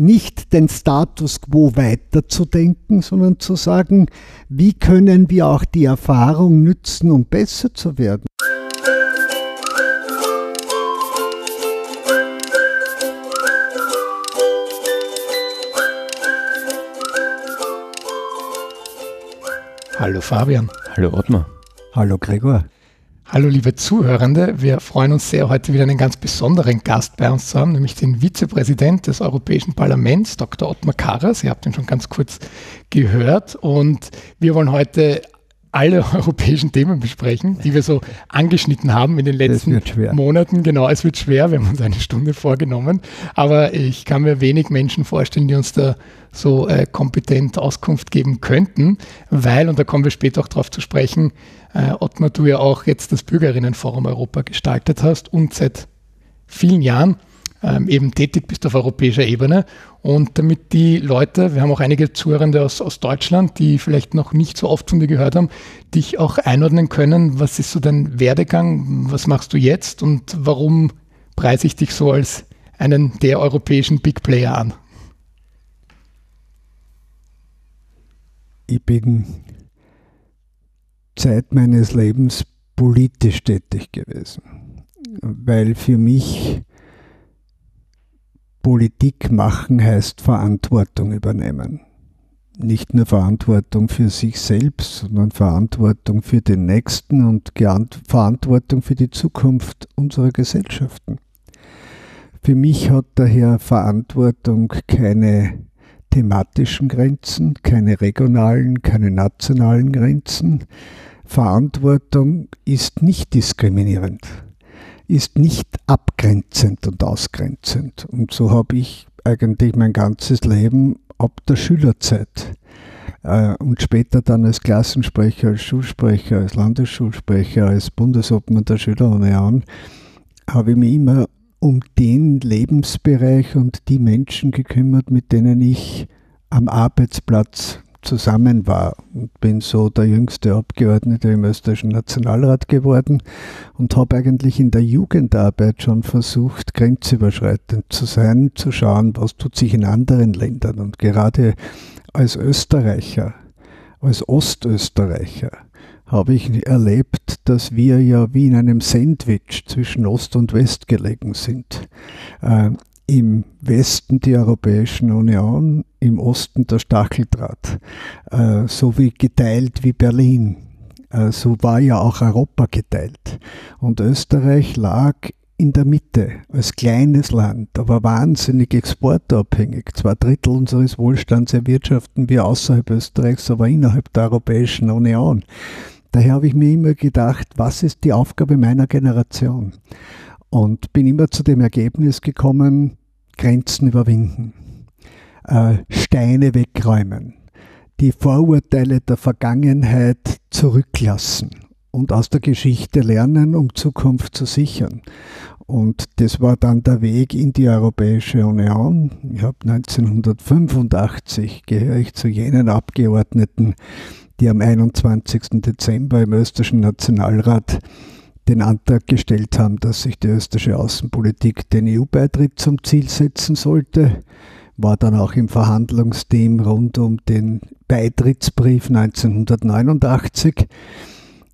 nicht den Status quo weiterzudenken, sondern zu sagen, wie können wir auch die Erfahrung nützen, um besser zu werden. Hallo Fabian. Hallo Ottmar. Hallo Gregor. Hallo liebe Zuhörende, wir freuen uns sehr, heute wieder einen ganz besonderen Gast bei uns zu haben, nämlich den Vizepräsident des Europäischen Parlaments, Dr. Ottmar Karas. Ihr habt ihn schon ganz kurz gehört und wir wollen heute alle europäischen Themen besprechen, die wir so angeschnitten haben in den letzten Monaten. Genau, es wird schwer, wir haben uns eine Stunde vorgenommen, aber ich kann mir wenig Menschen vorstellen, die uns da so äh, kompetent Auskunft geben könnten, weil, und da kommen wir später auch darauf zu sprechen, äh, Ottmar, du ja auch jetzt das Bürgerinnenforum Europa gestaltet hast und seit vielen Jahren ähm, eben tätig bist auf europäischer Ebene. Und damit die Leute, wir haben auch einige Zuhörende aus, aus Deutschland, die vielleicht noch nicht so oft von dir gehört haben, dich auch einordnen können, was ist so dein Werdegang, was machst du jetzt und warum preise ich dich so als einen der europäischen Big Player an? Ich bin Zeit meines Lebens politisch tätig gewesen, weil für mich Politik machen heißt Verantwortung übernehmen. Nicht nur Verantwortung für sich selbst, sondern Verantwortung für den Nächsten und Verantwortung für die Zukunft unserer Gesellschaften. Für mich hat daher Verantwortung keine thematischen Grenzen, keine regionalen, keine nationalen Grenzen. Verantwortung ist nicht diskriminierend ist nicht abgrenzend und ausgrenzend. Und so habe ich eigentlich mein ganzes Leben ab der Schülerzeit äh, und später dann als Klassensprecher, als Schulsprecher, als Landesschulsprecher, als Bundesobmann der Schülerunion, habe ich mich immer um den Lebensbereich und die Menschen gekümmert, mit denen ich am Arbeitsplatz zusammen war und bin so der jüngste Abgeordnete im österreichischen Nationalrat geworden und habe eigentlich in der Jugendarbeit schon versucht, grenzüberschreitend zu sein, zu schauen, was tut sich in anderen Ländern. Und gerade als Österreicher, als Ostösterreicher, habe ich erlebt, dass wir ja wie in einem Sandwich zwischen Ost und West gelegen sind. Im Westen die Europäische Union, im Osten der Stacheldraht, äh, so wie geteilt wie Berlin. Äh, so war ja auch Europa geteilt. Und Österreich lag in der Mitte als kleines Land, aber wahnsinnig exportabhängig. Zwei Drittel unseres Wohlstands erwirtschaften wir außerhalb Österreichs, aber innerhalb der Europäischen Union. Daher habe ich mir immer gedacht, was ist die Aufgabe meiner Generation? Und bin immer zu dem Ergebnis gekommen, Grenzen überwinden, äh, Steine wegräumen, die Vorurteile der Vergangenheit zurücklassen und aus der Geschichte lernen, um Zukunft zu sichern. Und das war dann der Weg in die Europäische Union. Ich habe 1985 gehöre ich zu jenen Abgeordneten, die am 21. Dezember im österreichischen Nationalrat den Antrag gestellt haben, dass sich die österreichische Außenpolitik den EU-Beitritt zum Ziel setzen sollte. War dann auch im Verhandlungsteam rund um den Beitrittsbrief 1989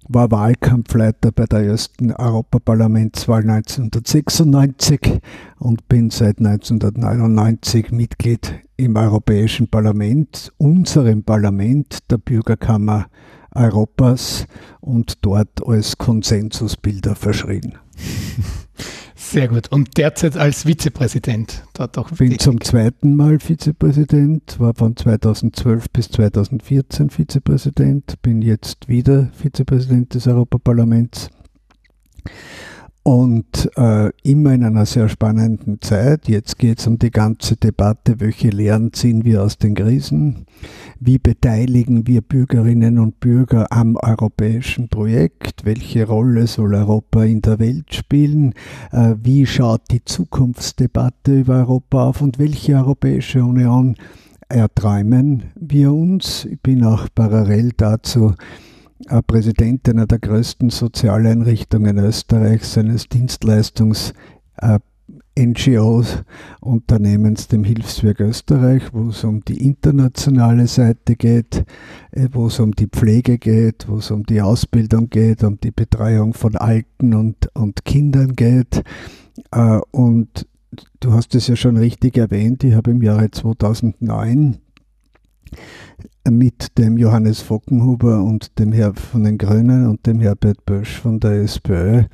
war Wahlkampfleiter bei der ersten Europaparlamentswahl 1996 und bin seit 1999 Mitglied im Europäischen Parlament, unserem Parlament, der Bürgerkammer Europas und dort als Konsensusbilder verschrien. Sehr gut. Und derzeit als Vizepräsident dort auch. Ich bin zum zweiten Mal Vizepräsident, war von 2012 bis 2014 Vizepräsident, bin jetzt wieder Vizepräsident des Europaparlaments und äh, immer in einer sehr spannenden Zeit. Jetzt geht es um die ganze Debatte, welche Lehren ziehen wir aus den Krisen, wie beteiligen wir Bürgerinnen und Bürger am europäischen Projekt, welche Rolle soll Europa in der Welt spielen, äh, wie schaut die Zukunftsdebatte über Europa auf und welche Europäische Union erträumen wir uns. Ich bin auch parallel dazu Präsident einer der größten Sozialeinrichtungen Österreichs, eines Dienstleistungsanbieters NGO-Unternehmens, dem Hilfswerk Österreich, wo es um die internationale Seite geht, äh, wo es um die Pflege geht, wo es um die Ausbildung geht, um die Betreuung von Alten und, und Kindern geht. Äh, und du hast es ja schon richtig erwähnt, ich habe im Jahre 2009 mit dem Johannes Fockenhuber und dem Herr von den Grünen und dem Herbert Bösch von der SPÖ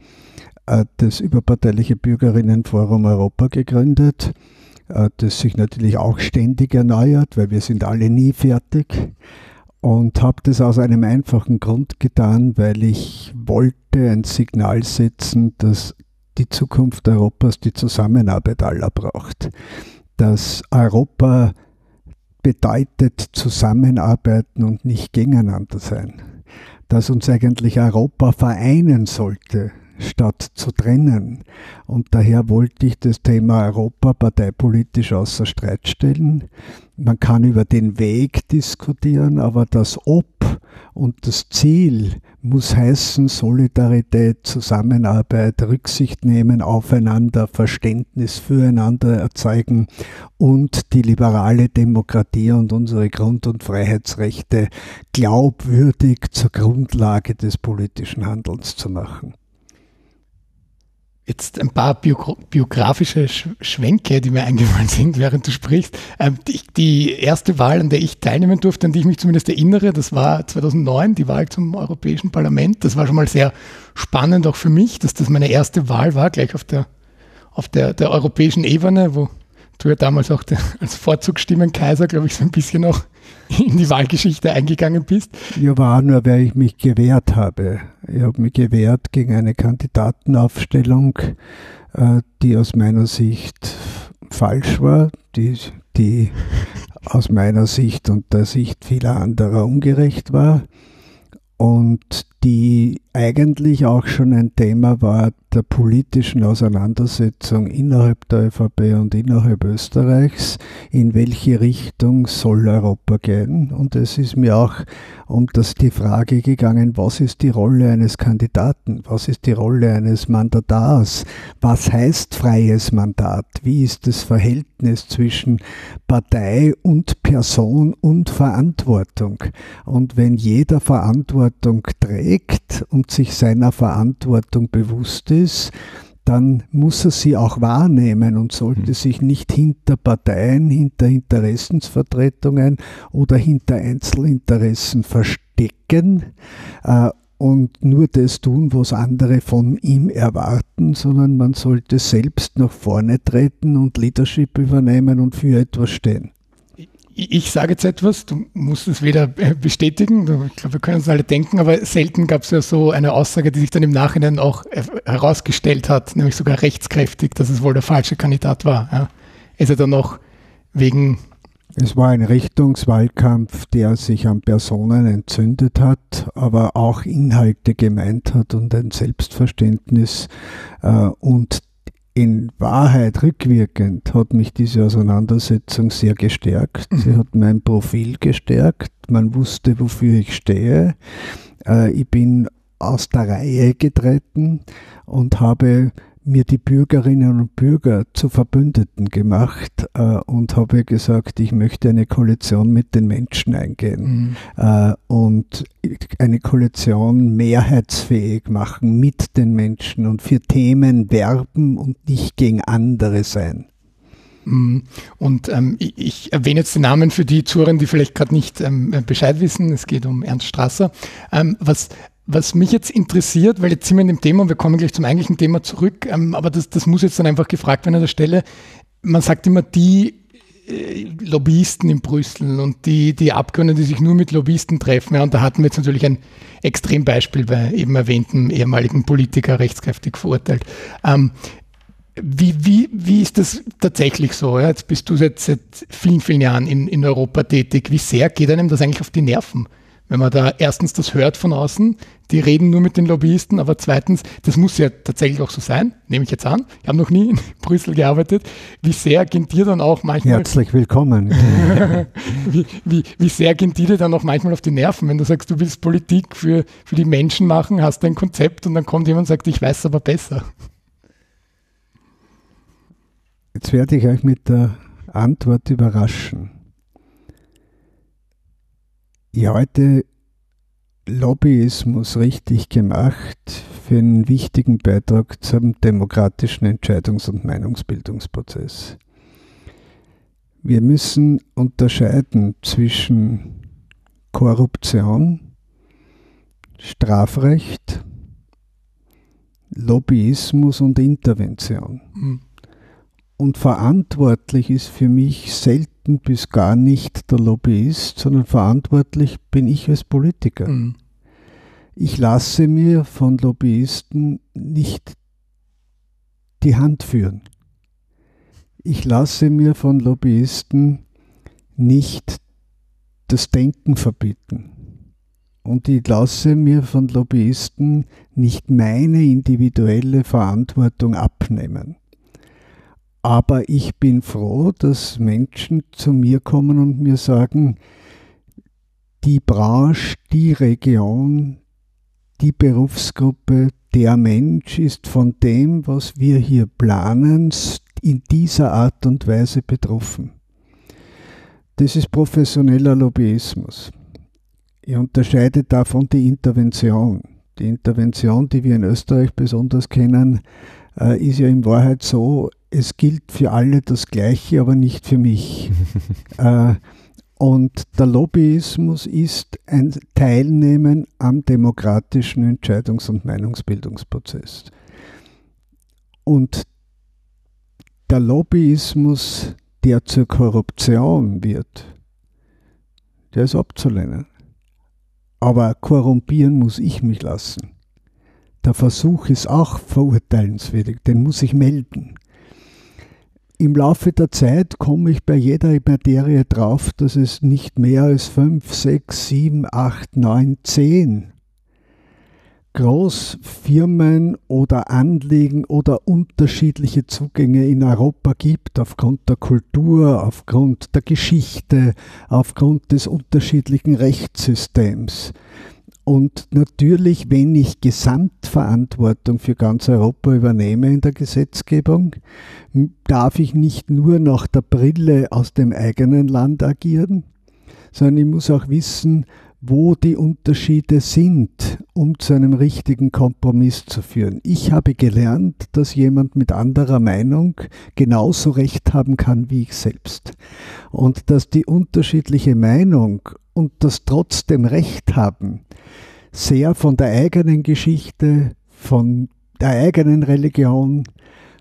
äh, das überparteiliche Bürgerinnenforum Europa gegründet, äh, das sich natürlich auch ständig erneuert, weil wir sind alle nie fertig. Und habe das aus einem einfachen Grund getan, weil ich wollte ein Signal setzen, dass die Zukunft Europas die Zusammenarbeit aller braucht. Dass Europa bedeutet zusammenarbeiten und nicht gegeneinander sein. Dass uns eigentlich Europa vereinen sollte, statt zu trennen. Und daher wollte ich das Thema Europa parteipolitisch außer Streit stellen. Man kann über den Weg diskutieren, aber das Ob und das Ziel muss heißen Solidarität, Zusammenarbeit, Rücksicht nehmen aufeinander, Verständnis füreinander erzeugen und die liberale Demokratie und unsere Grund- und Freiheitsrechte glaubwürdig zur Grundlage des politischen Handelns zu machen. Jetzt ein paar Bio biografische Schwenke, die mir eingefallen sind, während du sprichst. Ähm, die, die, erste Wahl, an der ich teilnehmen durfte, an die ich mich zumindest erinnere, das war 2009, die Wahl zum Europäischen Parlament. Das war schon mal sehr spannend auch für mich, dass das meine erste Wahl war, gleich auf der, auf der, der europäischen Ebene, wo du ja damals auch als Vorzugsstimmenkaiser, glaube ich, so ein bisschen auch in die Wahlgeschichte eingegangen bist. Ja, war nur, weil ich mich gewehrt habe. Ich habe mich gewehrt gegen eine Kandidatenaufstellung, äh, die aus meiner Sicht falsch war, die, die aus meiner Sicht und der Sicht vieler anderer ungerecht war und die eigentlich auch schon ein Thema war der politischen Auseinandersetzung innerhalb der ÖVP und innerhalb Österreichs, in welche Richtung soll Europa gehen. Und es ist mir auch um das die Frage gegangen, was ist die Rolle eines Kandidaten, was ist die Rolle eines Mandatars, was heißt freies Mandat, wie ist das Verhältnis zwischen Partei und Person und Verantwortung. Und wenn jeder Verantwortung trägt und sich seiner Verantwortung bewusst ist, dann muss er sie auch wahrnehmen und sollte mhm. sich nicht hinter Parteien, hinter Interessensvertretungen oder hinter Einzelinteressen verstecken äh, und nur das tun, was andere von ihm erwarten, sondern man sollte selbst nach vorne treten und Leadership übernehmen und für etwas stehen ich sage jetzt etwas, du musst es weder äh, bestätigen, ich glaube, wir können es alle denken, aber selten gab es ja so eine Aussage, die sich dann im Nachhinein auch äh, herausgestellt hat, nämlich sogar rechtskräftig, dass es wohl der falsche Kandidat war. Ja. Ist er dann noch wegen. Es war ein Richtungswahlkampf, der sich an Personen entzündet hat, aber auch Inhalte gemeint hat und ein Selbstverständnis äh, und in Wahrheit rückwirkend hat mich diese Auseinandersetzung sehr gestärkt. Mhm. Sie hat mein Profil gestärkt. Man wusste, wofür ich stehe. Äh, ich bin aus der Reihe getreten und habe mir die Bürgerinnen und Bürger zu Verbündeten gemacht äh, und habe gesagt, ich möchte eine Koalition mit den Menschen eingehen mhm. äh, und eine Koalition mehrheitsfähig machen mit den Menschen und für Themen werben und nicht gegen andere sein. Mhm. Und ähm, ich, ich, erwähne jetzt den Namen für die Zuhörer, die vielleicht gerade nicht ähm, Bescheid wissen. Es geht um Ernst Strasser. Ähm, was was mich jetzt interessiert, weil jetzt sind wir in dem Thema und wir kommen gleich zum eigentlichen Thema zurück, ähm, aber das, das muss jetzt dann einfach gefragt werden an der Stelle. Man sagt immer, die äh, Lobbyisten in Brüssel und die, die Abgeordneten, die sich nur mit Lobbyisten treffen. Ja, und da hatten wir jetzt natürlich ein Extrembeispiel bei eben erwähnten ehemaligen Politiker rechtskräftig verurteilt. Ähm, wie, wie, wie ist das tatsächlich so? Ja? Jetzt bist du seit, seit vielen, vielen Jahren in, in Europa tätig. Wie sehr geht einem das eigentlich auf die Nerven? Wenn man da erstens das hört von außen, die reden nur mit den Lobbyisten, aber zweitens, das muss ja tatsächlich auch so sein, nehme ich jetzt an. Ich habe noch nie in Brüssel gearbeitet. Wie sehr gehen dir dann auch manchmal. Herzlich willkommen. wie, wie, wie sehr gehen dir dann auch manchmal auf die Nerven, wenn du sagst, du willst Politik für, für die Menschen machen, hast ein Konzept und dann kommt jemand und sagt, ich weiß aber besser. Jetzt werde ich euch mit der Antwort überraschen. Ich halte Lobbyismus richtig gemacht für einen wichtigen Beitrag zum demokratischen Entscheidungs- und Meinungsbildungsprozess. Wir müssen unterscheiden zwischen Korruption, Strafrecht, Lobbyismus und Intervention. Mhm. Und verantwortlich ist für mich selten bis gar nicht der Lobbyist, sondern verantwortlich bin ich als Politiker. Mhm. Ich lasse mir von Lobbyisten nicht die Hand führen. Ich lasse mir von Lobbyisten nicht das Denken verbieten. Und ich lasse mir von Lobbyisten nicht meine individuelle Verantwortung abnehmen. Aber ich bin froh, dass Menschen zu mir kommen und mir sagen, die Branche, die Region, die Berufsgruppe, der Mensch ist von dem, was wir hier planen, in dieser Art und Weise betroffen. Das ist professioneller Lobbyismus. Ich unterscheide davon die Intervention. Die Intervention, die wir in Österreich besonders kennen, äh, ist ja in Wahrheit so, es gilt für alle das Gleiche, aber nicht für mich. äh, und der Lobbyismus ist ein Teilnehmen am demokratischen Entscheidungs- und Meinungsbildungsprozess. Und der Lobbyismus, der zur Korruption wird, der ist abzulehnen. Aber korrumpieren muss ich mich lassen. Der Versuch ist auch verurteilenswürdig, den muss ich melden. Im Laufe der Zeit komme ich bei jeder Materie drauf, dass es nicht mehr als 5, 6, 7, 8, 9, 10 Großfirmen oder Anliegen oder unterschiedliche Zugänge in Europa gibt, aufgrund der Kultur, aufgrund der Geschichte, aufgrund des unterschiedlichen Rechtssystems. Und natürlich, wenn ich Gesamtverantwortung für ganz Europa übernehme in der Gesetzgebung, darf ich nicht nur nach der Brille aus dem eigenen Land agieren, sondern ich muss auch wissen, wo die Unterschiede sind, um zu einem richtigen Kompromiss zu führen. Ich habe gelernt, dass jemand mit anderer Meinung genauso recht haben kann wie ich selbst. Und dass die unterschiedliche Meinung und das trotzdem Recht haben sehr von der eigenen Geschichte, von der eigenen Religion,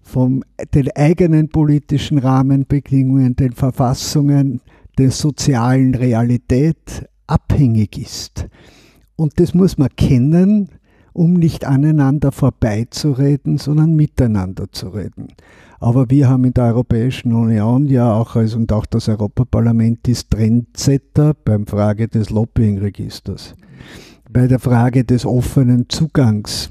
von den eigenen politischen Rahmenbedingungen, den Verfassungen, der sozialen Realität abhängig ist. Und das muss man kennen, um nicht aneinander vorbeizureden, sondern miteinander zu reden. Aber wir haben in der Europäischen Union ja auch, also und auch das Europaparlament ist Trendsetter beim Frage des Lobbying-Registers. Bei der Frage des offenen Zugangs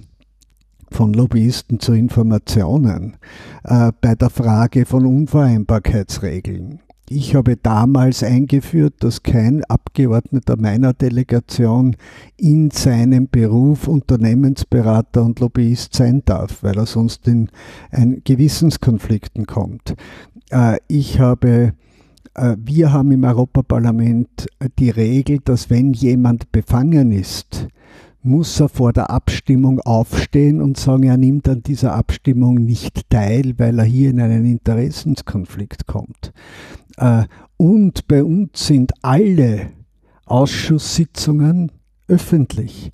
von Lobbyisten zu Informationen, äh, bei der Frage von Unvereinbarkeitsregeln, ich habe damals eingeführt, dass kein Abgeordneter meiner Delegation in seinem Beruf Unternehmensberater und Lobbyist sein darf, weil er sonst in ein Gewissenskonflikten kommt. Äh, ich habe äh, wir haben im Europaparlament die Regel, dass wenn jemand befangen ist, muss er vor der Abstimmung aufstehen und sagen, er nimmt an dieser Abstimmung nicht teil, weil er hier in einen Interessenskonflikt kommt. Äh, und bei uns sind alle Ausschusssitzungen öffentlich.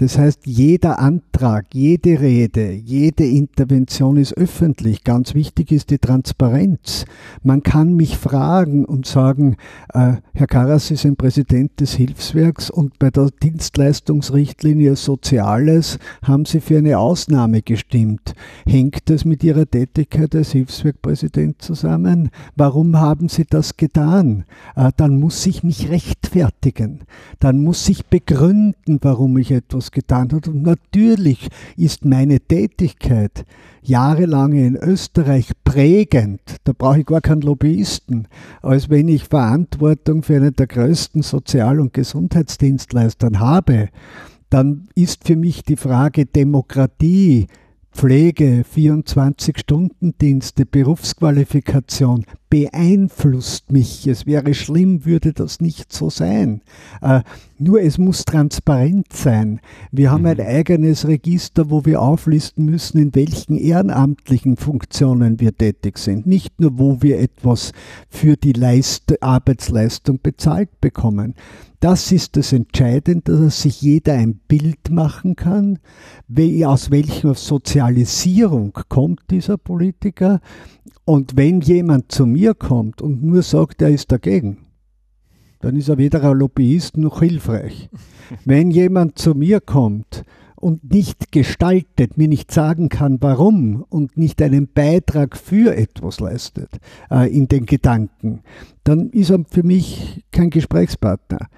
Das heißt, jeder Antrag, jede Rede, jede Intervention ist öffentlich. Ganz wichtig ist die Transparenz. Man kann mich fragen und sagen, äh, Herr Karas Sie sind Präsident des Hilfswerks und bei der Dienstleistungsrichtlinie Soziales haben Sie für eine Ausnahme gestimmt. Hängt das mit Ihrer Tätigkeit als Hilfswerkpräsident zusammen? Warum haben Sie das getan? Äh, dann muss ich mich rechtfertigen. Dann muss ich begründen, warum ich etwas getan hat. Und natürlich ist meine Tätigkeit jahrelang in Österreich prägend, da brauche ich gar keinen Lobbyisten, als wenn ich Verantwortung für einen der größten Sozial- und Gesundheitsdienstleister habe, dann ist für mich die Frage Demokratie Pflege, 24-Stunden-Dienste, Berufsqualifikation beeinflusst mich. Es wäre schlimm, würde das nicht so sein. Äh, nur es muss transparent sein. Wir haben ein mhm. eigenes Register, wo wir auflisten müssen, in welchen ehrenamtlichen Funktionen wir tätig sind. Nicht nur, wo wir etwas für die Leist Arbeitsleistung bezahlt bekommen. Das ist das Entscheidende, dass sich jeder ein Bild machen kann, aus welcher Sozialisierung kommt dieser Politiker. Und wenn jemand zu mir kommt und nur sagt, er ist dagegen, dann ist er weder ein Lobbyist noch hilfreich. Wenn jemand zu mir kommt und nicht gestaltet, mir nicht sagen kann, warum und nicht einen Beitrag für etwas leistet äh, in den Gedanken, dann ist er für mich kein Gesprächspartner.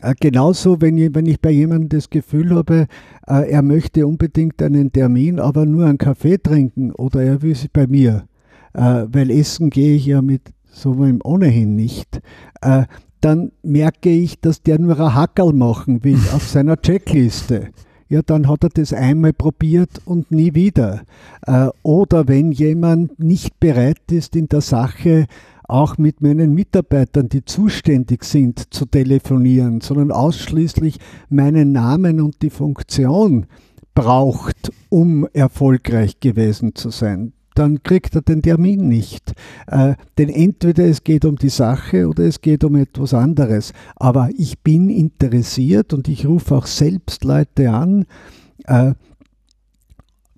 Äh, genauso, wenn ich, wenn ich bei jemandem das Gefühl habe, äh, er möchte unbedingt einen Termin, aber nur einen Kaffee trinken oder er will sich bei mir, äh, weil essen gehe ich ja mit so ohnehin nicht, äh, dann merke ich, dass der nur ein Hackerl machen will auf seiner Checkliste. Ja, dann hat er das einmal probiert und nie wieder. Äh, oder wenn jemand nicht bereit ist, in der Sache auch mit meinen Mitarbeitern, die zuständig sind, zu telefonieren, sondern ausschließlich meinen Namen und die Funktion braucht, um erfolgreich gewesen zu sein dann kriegt er den Termin nicht. Äh, denn entweder es geht um die Sache oder es geht um etwas anderes. Aber ich bin interessiert und ich rufe auch selbst Leute an, äh,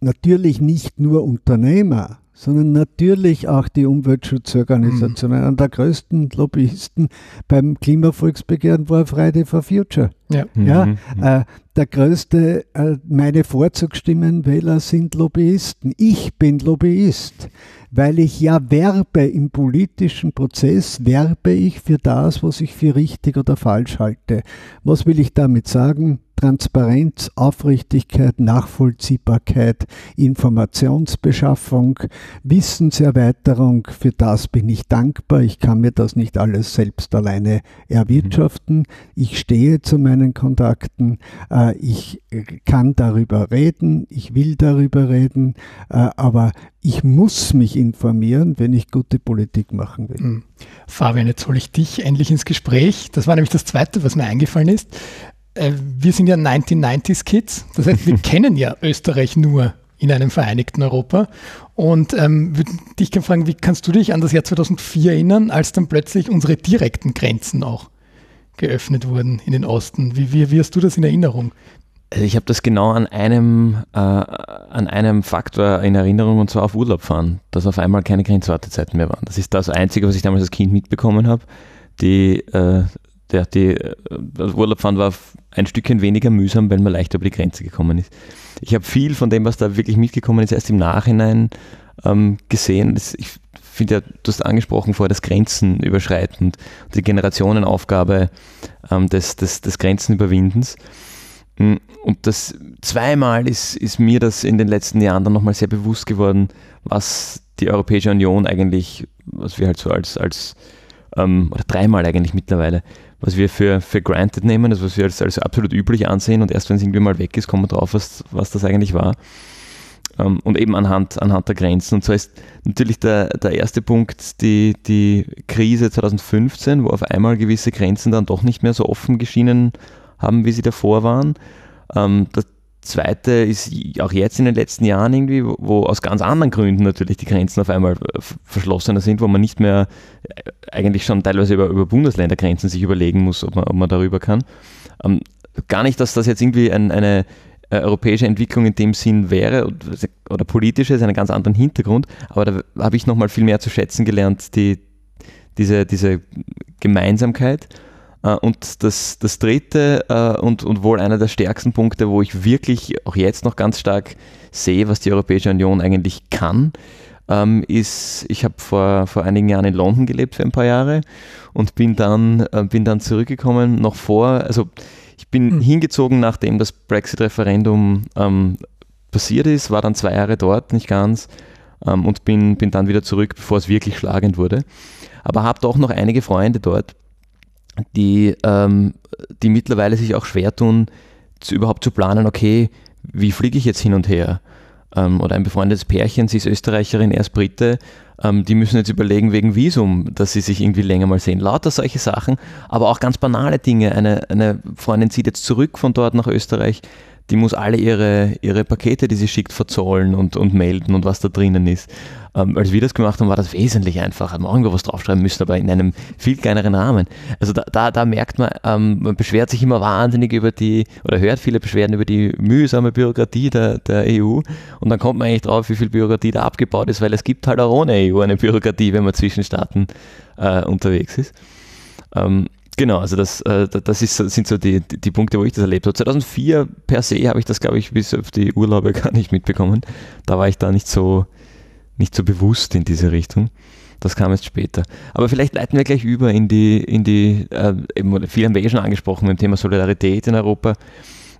natürlich nicht nur Unternehmer, sondern natürlich auch die Umweltschutzorganisationen. Mhm. Einer der größten Lobbyisten beim Klimavolksbegehren war Friday for Future. Ja. ja mhm. äh, der größte, äh, meine Vorzugsstimmenwähler sind Lobbyisten. Ich bin Lobbyist, weil ich ja werbe im politischen Prozess, werbe ich für das, was ich für richtig oder falsch halte. Was will ich damit sagen? Transparenz, Aufrichtigkeit, Nachvollziehbarkeit, Informationsbeschaffung, Wissenserweiterung, für das bin ich dankbar. Ich kann mir das nicht alles selbst alleine erwirtschaften. Ich stehe zu meinen Kontakten, äh, ich kann darüber reden, ich will darüber reden, äh, aber ich muss mich informieren, wenn ich gute Politik machen will. Hm. Fabian, jetzt hole ich dich endlich ins Gespräch. Das war nämlich das Zweite, was mir eingefallen ist. Äh, wir sind ja 1990s Kids, das heißt, wir kennen ja Österreich nur in einem vereinigten Europa. Und ähm, würde dich gerne fragen, wie kannst du dich an das Jahr 2004 erinnern, als dann plötzlich unsere direkten Grenzen auch geöffnet wurden in den Osten? Wie, wie, wie hast du das in Erinnerung? Also ich habe das genau an einem, äh, an einem Faktor in Erinnerung und zwar auf Urlaub fahren, dass auf einmal keine Grenzwartezeiten mehr waren. Das ist das Einzige, was ich damals als Kind mitbekommen habe. Die, äh, der, die, das Urlaubfahren war ein Stückchen weniger mühsam, weil man leichter über die Grenze gekommen ist. Ich habe viel von dem, was da wirklich mitgekommen ist, erst im Nachhinein ähm, gesehen. Das, ich finde ja, du hast angesprochen vorher, das Grenzen überschreitend, die Generationenaufgabe ähm, des, des, des Grenzenüberwindens. Mm, und das zweimal ist, ist mir das in den letzten Jahren dann nochmal sehr bewusst geworden, was die Europäische Union eigentlich, was wir halt so als, als ähm, oder dreimal eigentlich mittlerweile, was wir für, für granted nehmen, also was wir als, als absolut üblich ansehen und erst wenn es irgendwie mal weg ist, kommen wir drauf, was, was das eigentlich war. Ähm, und eben anhand, anhand der Grenzen. Und so ist natürlich der, der erste Punkt die, die Krise 2015, wo auf einmal gewisse Grenzen dann doch nicht mehr so offen geschienen haben, wie sie davor waren. Ähm, das Zweite ist auch jetzt in den letzten Jahren irgendwie, wo, aus ganz anderen Gründen natürlich die Grenzen auf einmal äh, verschlossener sind, wo man nicht mehr äh, eigentlich schon teilweise über, über Bundesländergrenzen sich überlegen muss, ob man, ob man darüber kann. Ähm, gar nicht, dass das jetzt irgendwie ein, eine äh, europäische Entwicklung in dem Sinn wäre oder, oder politische, ist einen ganz anderen Hintergrund, aber da habe ich nochmal viel mehr zu schätzen gelernt, die, diese, diese Gemeinsamkeit und das, das dritte äh, und, und wohl einer der stärksten Punkte, wo ich wirklich auch jetzt noch ganz stark sehe, was die Europäische Union eigentlich kann, ähm, ist, ich habe vor, vor einigen Jahren in London gelebt für ein paar Jahre und bin dann, äh, bin dann zurückgekommen, noch vor, also ich bin mhm. hingezogen, nachdem das Brexit-Referendum ähm, passiert ist, war dann zwei Jahre dort, nicht ganz, ähm, und bin, bin dann wieder zurück, bevor es wirklich schlagend wurde. Aber habe doch noch einige Freunde dort die, ähm, die mittlerweile sich auch schwer tun, zu, überhaupt zu planen, okay, wie fliege ich jetzt hin und her? ähm, oder ein befreundetes Pärchen, sie ist Österreicherin, er ist Brite, ähm, die müssen jetzt überlegen wegen Visum, dass sie sich irgendwie länger mal sehen. Lauter solche Sachen, aber auch ganz banale Dinge. Eine, eine Freundin zieht jetzt zurück von dort nach Österreich, die muss alle ihre, ihre Pakete, die sie schickt, verzollen und, und melden und was da drinnen ist. Ähm, als wir das gemacht haben, war das wesentlich einfacher. Man irgendwo was draufschreiben müssen, aber in einem viel kleineren Rahmen. Also da, da, da merkt man, ähm, man beschwert sich immer wahnsinnig über die, oder hört viele Beschwerden über die mühsame Bürokratie der, der EU. Und dann kommt man eigentlich drauf, wie viel Bürokratie da abgebaut ist, weil es gibt halt auch ohne EU eine Bürokratie, wenn man zwischen Staaten äh, unterwegs ist. Ähm, Genau, also das, äh, das ist, sind so die, die Punkte, wo ich das erlebt habe. 2004 per se habe ich das, glaube ich, bis auf die Urlaube gar nicht mitbekommen. Da war ich da nicht so, nicht so bewusst in diese Richtung. Das kam erst später. Aber vielleicht leiten wir gleich über in die, in die äh, eben, viele haben wir eh schon angesprochen dem Thema Solidarität in Europa.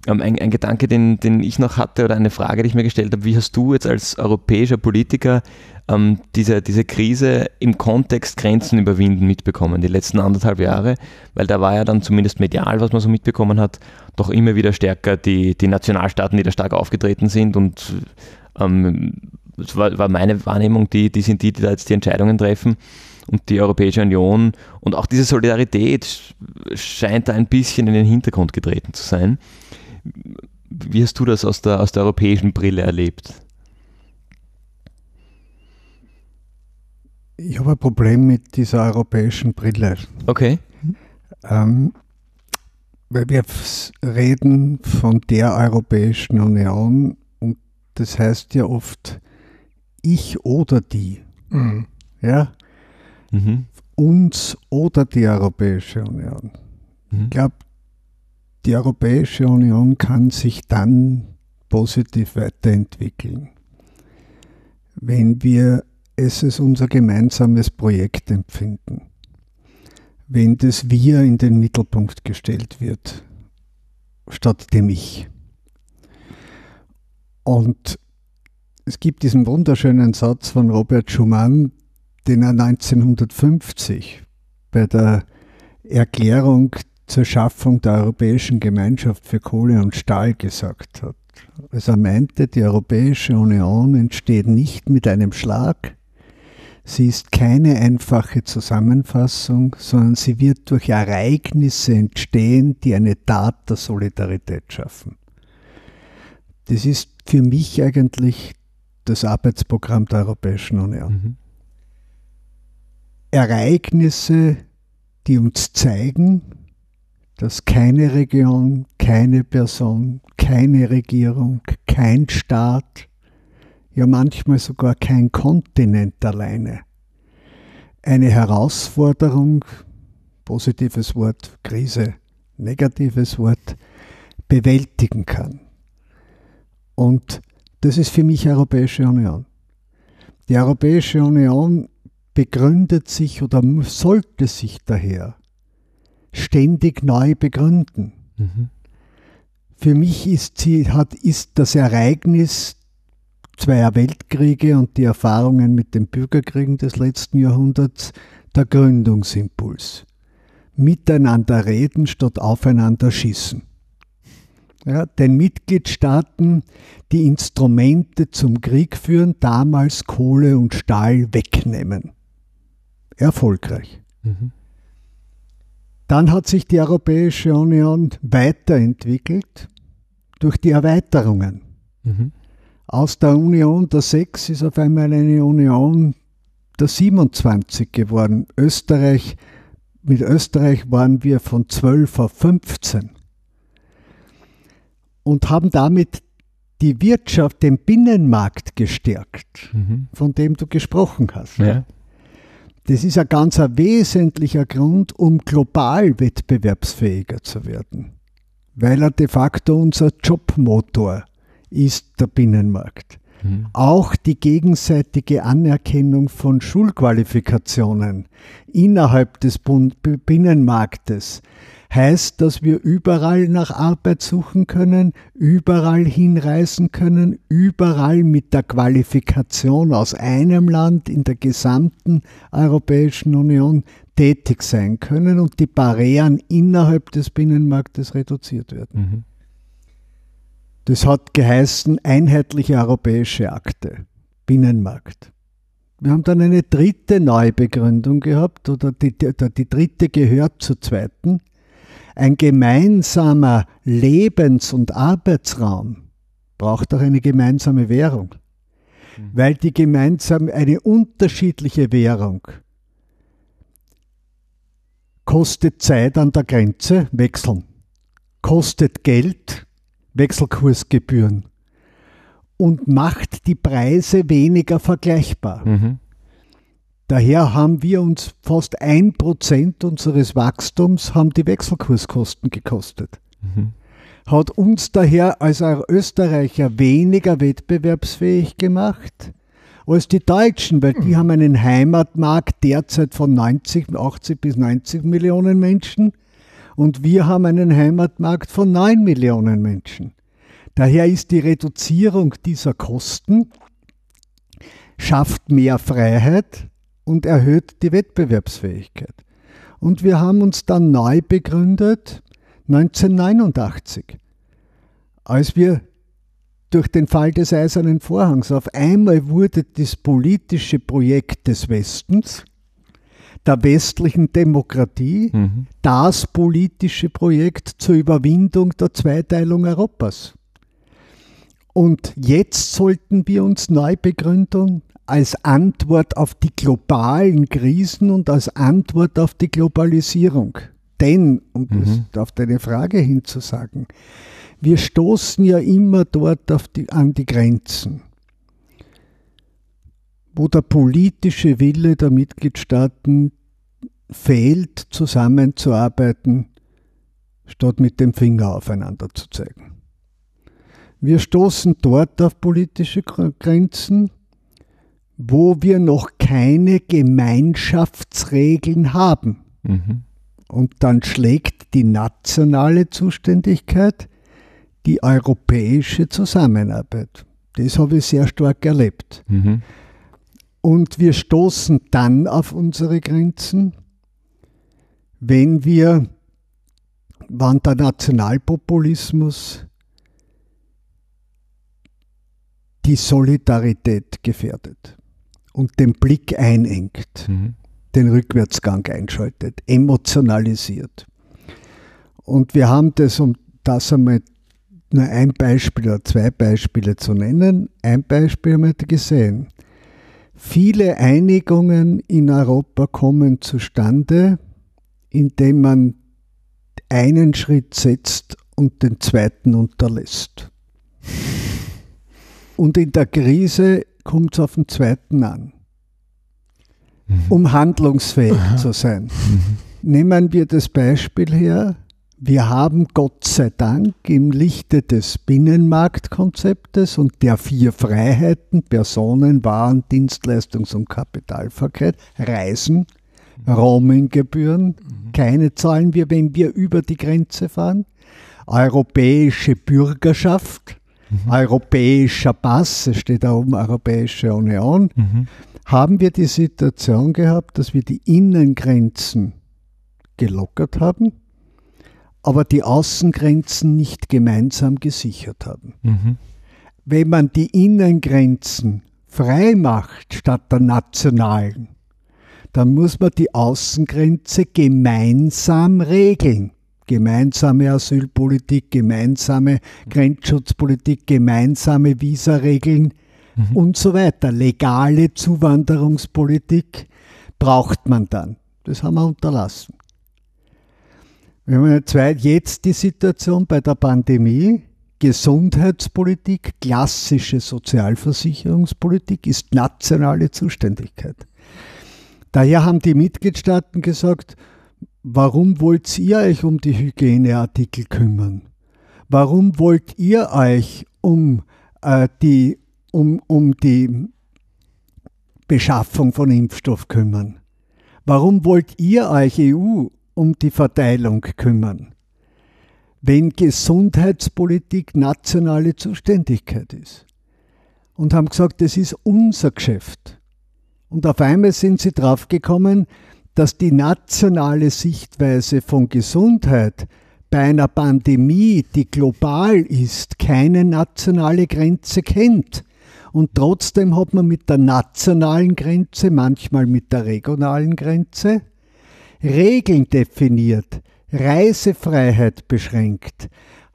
Ähm, ein, ein, Gedanke, den, den ich noch hatte oder eine Frage, die ich mir gestellt habe, wie hast du jetzt als europäischer Politiker ähm, diese, diese Krise im Kontext Grenzen überwinden mitbekommen, die letzten anderthalb Jahre? Weil da war ja dann zumindest medial, was man so mitbekommen hat, doch immer wieder stärker die, die Nationalstaaten, die da stark aufgetreten sind und ähm, das war, war meine Wahrnehmung, die, die sind die, die da jetzt die Entscheidungen treffen und die Europäische Union und auch diese Solidarität scheint da ein bisschen in den Hintergrund getreten zu sein. Wie hast du das aus der, aus der europäischen Brille erlebt? Ich habe ein Problem mit dieser europäischen Brille. Okay. Ähm, weil wir reden von der Europäischen Union und das heißt ja oft ich oder die. Mhm. Ja? Mhm. Uns oder die Europäische Union. Mhm. Ich glaube, die Europäische Union kann sich dann positiv weiterentwickeln, wenn wir es als unser gemeinsames Projekt empfinden, wenn das Wir in den Mittelpunkt gestellt wird, statt dem Ich. Und es gibt diesen wunderschönen Satz von Robert Schumann, den er 1950 bei der Erklärung zur Schaffung der Europäischen Gemeinschaft für Kohle und Stahl gesagt hat. Also er meinte, die Europäische Union entsteht nicht mit einem Schlag, sie ist keine einfache Zusammenfassung, sondern sie wird durch Ereignisse entstehen, die eine Tat der Solidarität schaffen. Das ist für mich eigentlich das Arbeitsprogramm der Europäischen Union. Mhm. Ereignisse, die uns zeigen, dass keine Region, keine Person, keine Regierung, kein Staat, ja manchmal sogar kein Kontinent alleine eine Herausforderung, positives Wort, Krise, negatives Wort, bewältigen kann. Und das ist für mich Europäische Union. Die Europäische Union begründet sich oder sollte sich daher ständig neu begründen. Mhm. Für mich ist, sie, hat, ist das Ereignis zweier Weltkriege und die Erfahrungen mit den Bürgerkriegen des letzten Jahrhunderts der Gründungsimpuls. Miteinander reden statt aufeinander schießen. Ja, den Mitgliedstaaten die Instrumente zum Krieg führen, damals Kohle und Stahl wegnehmen. Erfolgreich. Mhm. Dann hat sich die Europäische Union weiterentwickelt durch die Erweiterungen. Mhm. Aus der Union der Sechs ist auf einmal eine Union der 27 geworden. Österreich, mit Österreich waren wir von 12 auf 15 und haben damit die Wirtschaft, den Binnenmarkt gestärkt, mhm. von dem du gesprochen hast. Ja. Das ist ein ganz ein wesentlicher Grund, um global wettbewerbsfähiger zu werden, weil er de facto unser Jobmotor ist der Binnenmarkt. Mhm. Auch die gegenseitige Anerkennung von Schulqualifikationen innerhalb des Binnenmarktes heißt, dass wir überall nach Arbeit suchen können, überall hinreisen können, überall mit der Qualifikation aus einem Land in der gesamten Europäischen Union tätig sein können und die Barrieren innerhalb des Binnenmarktes reduziert werden. Mhm. Das hat geheißen einheitliche europäische Akte, Binnenmarkt. Wir haben dann eine dritte Neubegründung gehabt, oder die, die, die dritte gehört zur zweiten. Ein gemeinsamer Lebens- und Arbeitsraum braucht auch eine gemeinsame Währung. Mhm. Weil die gemeinsame, eine unterschiedliche Währung kostet Zeit an der Grenze, wechseln, kostet Geld, Wechselkursgebühren und macht die Preise weniger vergleichbar. Mhm. Daher haben wir uns fast ein Prozent unseres Wachstums haben die Wechselkurskosten gekostet. Mhm. Hat uns daher als Österreicher weniger wettbewerbsfähig gemacht als die Deutschen, weil die mhm. haben einen Heimatmarkt derzeit von 90, 80 bis 90 Millionen Menschen und wir haben einen Heimatmarkt von 9 Millionen Menschen. Daher ist die Reduzierung dieser Kosten, schafft mehr Freiheit und erhöht die Wettbewerbsfähigkeit. Und wir haben uns dann neu begründet 1989, als wir durch den Fall des Eisernen Vorhangs auf einmal wurde das politische Projekt des Westens, der westlichen Demokratie, mhm. das politische Projekt zur Überwindung der Zweiteilung Europas. Und jetzt sollten wir uns neu begründen als Antwort auf die globalen Krisen und als Antwort auf die Globalisierung. Denn, um mhm. das auf deine Frage hinzusagen, wir stoßen ja immer dort die, an die Grenzen, wo der politische Wille der Mitgliedstaaten fehlt, zusammenzuarbeiten, statt mit dem Finger aufeinander zu zeigen. Wir stoßen dort auf politische Grenzen, wo wir noch keine Gemeinschaftsregeln haben. Mhm. Und dann schlägt die nationale Zuständigkeit die europäische Zusammenarbeit. Das habe ich sehr stark erlebt. Mhm. Und wir stoßen dann auf unsere Grenzen, wenn wir, wann der Nationalpopulismus die Solidarität gefährdet und den Blick einengt, mhm. den Rückwärtsgang einschaltet, emotionalisiert. Und wir haben das, um das einmal nur ein Beispiel oder zwei Beispiele zu nennen. Ein Beispiel haben wir gesehen. Viele Einigungen in Europa kommen zustande, indem man einen Schritt setzt und den zweiten unterlässt. Und in der Krise kommt es auf den zweiten an, mhm. um handlungsfähig Aha. zu sein. Mhm. Nehmen wir das Beispiel her, wir haben Gott sei Dank im Lichte des Binnenmarktkonzeptes und der vier Freiheiten, Personen, Waren, Dienstleistungs- und Kapitalverkehr, Reisen, Roaminggebühren, mhm. keine zahlen wir, wenn wir über die Grenze fahren, europäische Bürgerschaft, mhm. europäischer Pass, es steht da oben Europäische Union, mhm. haben wir die Situation gehabt, dass wir die Innengrenzen gelockert haben aber die Außengrenzen nicht gemeinsam gesichert haben. Mhm. Wenn man die Innengrenzen frei macht statt der nationalen, dann muss man die Außengrenze gemeinsam regeln. Gemeinsame Asylpolitik, gemeinsame Grenzschutzpolitik, gemeinsame Visaregeln mhm. und so weiter. Legale Zuwanderungspolitik braucht man dann. Das haben wir unterlassen. Wir haben jetzt die Situation bei der Pandemie. Gesundheitspolitik, klassische Sozialversicherungspolitik ist nationale Zuständigkeit. Daher haben die Mitgliedstaaten gesagt, warum wollt ihr euch um die Hygieneartikel kümmern? Warum wollt ihr euch um, äh, die, um, um die Beschaffung von Impfstoff kümmern? Warum wollt ihr euch EU um die Verteilung kümmern, wenn Gesundheitspolitik nationale Zuständigkeit ist. Und haben gesagt, das ist unser Geschäft. Und auf einmal sind sie draufgekommen, dass die nationale Sichtweise von Gesundheit bei einer Pandemie, die global ist, keine nationale Grenze kennt. Und trotzdem hat man mit der nationalen Grenze, manchmal mit der regionalen Grenze, Regeln definiert, Reisefreiheit beschränkt,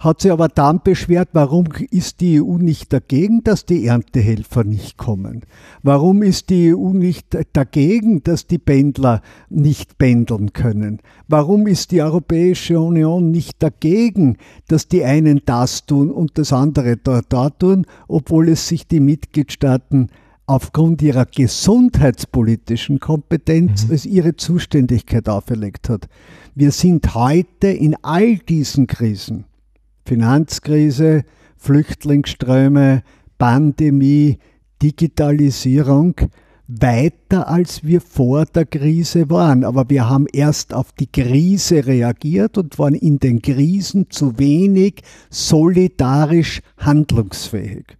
hat sie aber dann beschwert, warum ist die EU nicht dagegen, dass die Erntehelfer nicht kommen? Warum ist die EU nicht dagegen, dass die Pendler nicht pendeln können? Warum ist die Europäische Union nicht dagegen, dass die einen das tun und das andere dort da tun, obwohl es sich die Mitgliedstaaten aufgrund ihrer gesundheitspolitischen Kompetenz mhm. als ihre Zuständigkeit auferlegt hat. Wir sind heute in all diesen Krisen Finanzkrise, Flüchtlingsströme, Pandemie, Digitalisierung weiter, als wir vor der Krise waren. Aber wir haben erst auf die Krise reagiert und waren in den Krisen zu wenig solidarisch handlungsfähig.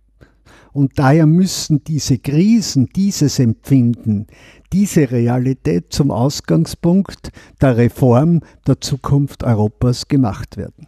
Und daher müssen diese Krisen, dieses Empfinden, diese Realität zum Ausgangspunkt der Reform der Zukunft Europas gemacht werden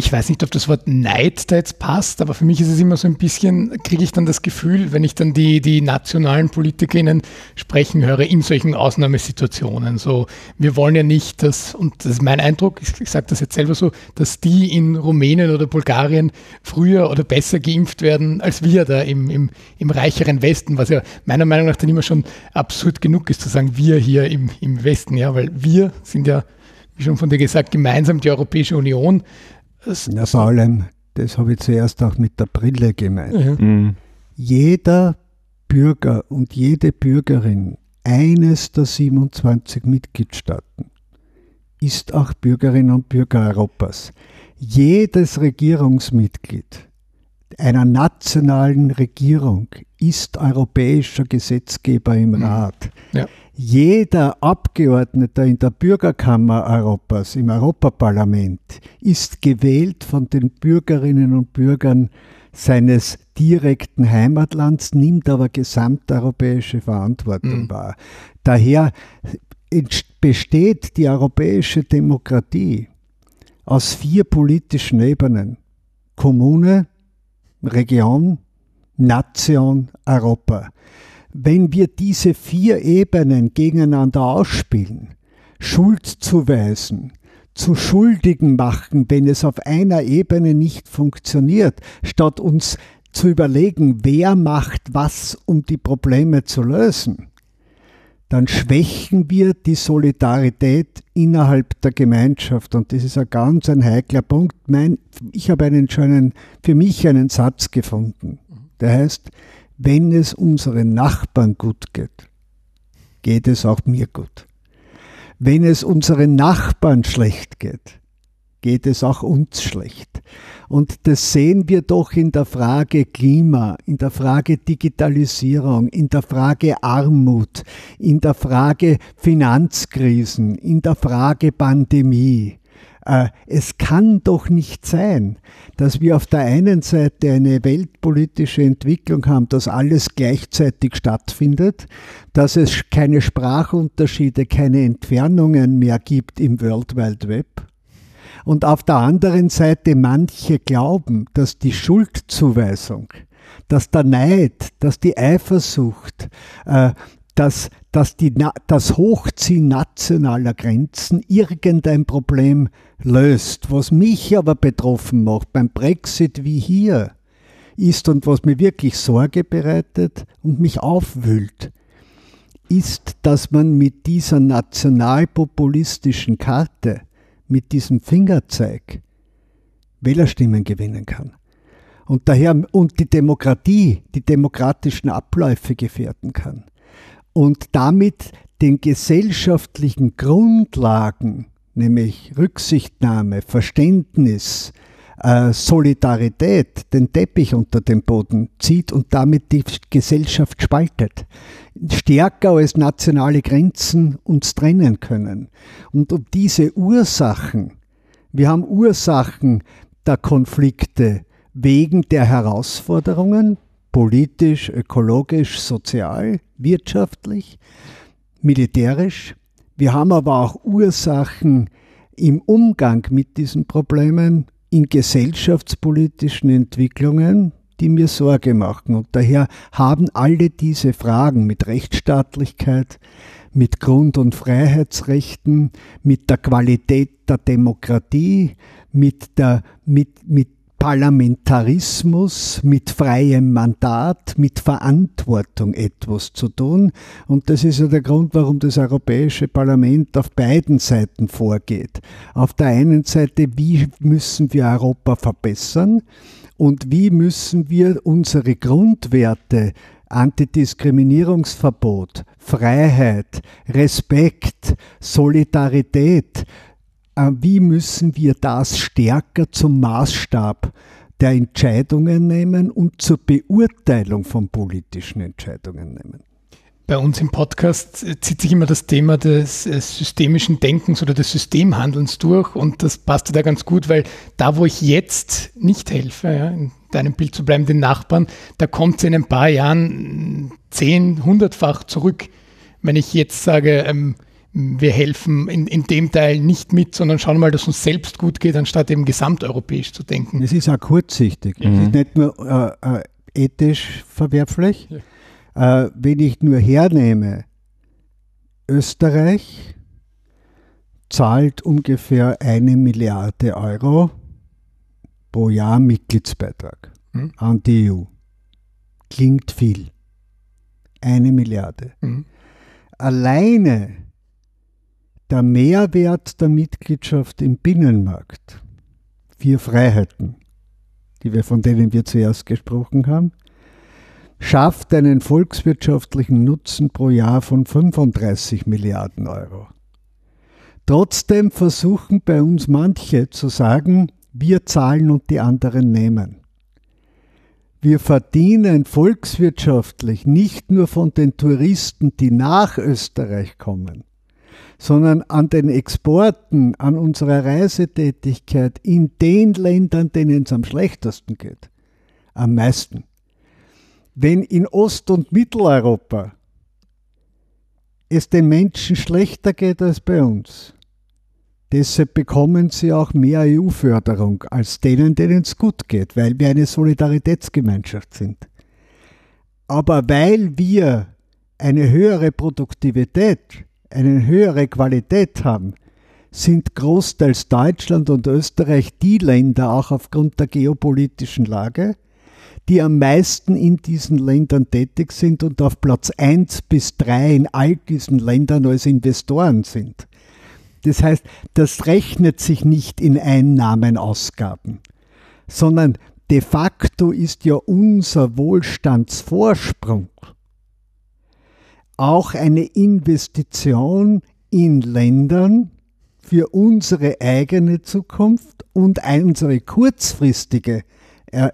ich weiß nicht, ob das Wort Neid da jetzt passt, aber für mich ist es immer so ein bisschen, kriege ich dann das Gefühl, wenn ich dann die, die nationalen PolitikerInnen sprechen höre in solchen Ausnahmesituationen. So, wir wollen ja nicht, dass, und das ist mein Eindruck, ich, ich sage das jetzt selber so, dass die in Rumänien oder Bulgarien früher oder besser geimpft werden als wir da im, im, im reicheren Westen, was ja meiner Meinung nach dann immer schon absurd genug ist zu sagen, wir hier im, im Westen, ja, weil wir sind ja, wie schon von dir gesagt, gemeinsam die Europäische Union na, vor allem, das habe ich zuerst auch mit der Brille gemeint. Ja. Mhm. Jeder Bürger und jede Bürgerin eines der 27 Mitgliedstaaten ist auch Bürgerin und Bürger Europas. Jedes Regierungsmitglied einer nationalen Regierung ist europäischer Gesetzgeber im mhm. Rat. Ja. Jeder Abgeordnete in der Bürgerkammer Europas, im Europaparlament, ist gewählt von den Bürgerinnen und Bürgern seines direkten Heimatlands, nimmt aber gesamteuropäische Verantwortung mhm. wahr. Daher besteht die europäische Demokratie aus vier politischen Ebenen. Kommune, Region, Nation, Europa wenn wir diese vier Ebenen gegeneinander ausspielen, Schuld zuweisen, zu Schuldigen machen, wenn es auf einer Ebene nicht funktioniert, statt uns zu überlegen, wer macht was, um die Probleme zu lösen, dann schwächen wir die Solidarität innerhalb der Gemeinschaft. Und das ist ein ganz ein heikler Punkt. Mein, ich habe einen schönen, für mich einen Satz gefunden. Der heißt, wenn es unseren Nachbarn gut geht, geht es auch mir gut. Wenn es unseren Nachbarn schlecht geht, geht es auch uns schlecht. Und das sehen wir doch in der Frage Klima, in der Frage Digitalisierung, in der Frage Armut, in der Frage Finanzkrisen, in der Frage Pandemie. Äh, es kann doch nicht sein, dass wir auf der einen Seite eine weltpolitische Entwicklung haben, dass alles gleichzeitig stattfindet, dass es keine Sprachunterschiede, keine Entfernungen mehr gibt im World Wide Web. Und auf der anderen Seite manche glauben, dass die Schuldzuweisung, dass der Neid, dass die Eifersucht, äh, dass, dass die, das Hochziehen nationaler Grenzen irgendein Problem löst. Was mich aber betroffen macht beim Brexit wie hier, ist und was mir wirklich Sorge bereitet und mich aufwühlt, ist, dass man mit dieser nationalpopulistischen Karte, mit diesem Fingerzeig, Wählerstimmen gewinnen kann. Und daher und die Demokratie, die demokratischen Abläufe gefährden kann und damit den gesellschaftlichen Grundlagen, nämlich Rücksichtnahme, Verständnis, äh, Solidarität den Teppich unter den Boden zieht und damit die Gesellschaft spaltet. Stärker als nationale Grenzen uns trennen können. Und um diese Ursachen, wir haben Ursachen der Konflikte wegen der Herausforderungen, politisch, ökologisch, sozial, wirtschaftlich, militärisch. Wir haben aber auch Ursachen im Umgang mit diesen Problemen in gesellschaftspolitischen Entwicklungen, die mir Sorge machen. Und daher haben alle diese Fragen mit Rechtsstaatlichkeit, mit Grund- und Freiheitsrechten, mit der Qualität der Demokratie, mit, der, mit, mit Parlamentarismus, mit freiem Mandat, mit Verantwortung etwas zu tun. Und das ist ja der Grund, warum das Europäische Parlament auf beiden Seiten vorgeht. Auf der einen Seite, wie müssen wir Europa verbessern und wie müssen wir unsere Grundwerte Antidiskriminierungsverbot, Freiheit, Respekt, Solidarität, wie müssen wir das stärker zum Maßstab der Entscheidungen nehmen und zur Beurteilung von politischen Entscheidungen nehmen. Bei uns im Podcast zieht sich immer das Thema des äh, systemischen Denkens oder des Systemhandelns durch und das passt da ganz gut, weil da, wo ich jetzt nicht helfe, ja, in deinem Bild zu bleiben, den Nachbarn, da kommt es in ein paar Jahren zehn, hundertfach zurück. Wenn ich jetzt sage, ähm, wir helfen in, in dem Teil nicht mit, sondern schauen mal, dass uns selbst gut geht, anstatt eben gesamteuropäisch zu denken. Es ist auch kurzsichtig. Mhm. Es ist nicht nur äh, äh, ethisch verwerflich. Ja. Äh, wenn ich nur hernehme, Österreich zahlt ungefähr eine Milliarde Euro pro Jahr Mitgliedsbeitrag mhm. an die EU. Klingt viel. Eine Milliarde. Mhm. Alleine der Mehrwert der Mitgliedschaft im Binnenmarkt, vier Freiheiten, die wir, von denen wir zuerst gesprochen haben, schafft einen volkswirtschaftlichen Nutzen pro Jahr von 35 Milliarden Euro. Trotzdem versuchen bei uns manche zu sagen, wir zahlen und die anderen nehmen. Wir verdienen volkswirtschaftlich nicht nur von den Touristen, die nach Österreich kommen, sondern an den Exporten, an unserer Reisetätigkeit in den Ländern, denen es am schlechtesten geht, am meisten. Wenn in Ost- und Mitteleuropa es den Menschen schlechter geht als bei uns, deshalb bekommen sie auch mehr EU-Förderung als denen, denen es gut geht, weil wir eine Solidaritätsgemeinschaft sind. Aber weil wir eine höhere Produktivität eine höhere Qualität haben, sind großteils Deutschland und Österreich die Länder, auch aufgrund der geopolitischen Lage, die am meisten in diesen Ländern tätig sind und auf Platz 1 bis 3 in all diesen Ländern als Investoren sind. Das heißt, das rechnet sich nicht in Einnahmen, Ausgaben, sondern de facto ist ja unser Wohlstandsvorsprung auch eine Investition in Ländern für unsere eigene Zukunft und unsere kurzfristige, äh,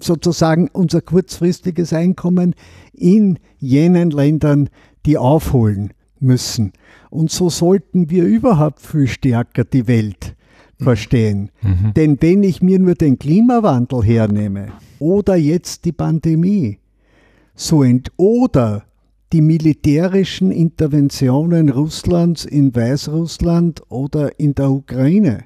sozusagen unser kurzfristiges Einkommen in jenen Ländern, die aufholen müssen. Und so sollten wir überhaupt viel stärker die Welt verstehen. Mhm. Denn wenn ich mir nur den Klimawandel hernehme oder jetzt die Pandemie, so ent oder die militärischen Interventionen Russlands in Weißrussland oder in der Ukraine,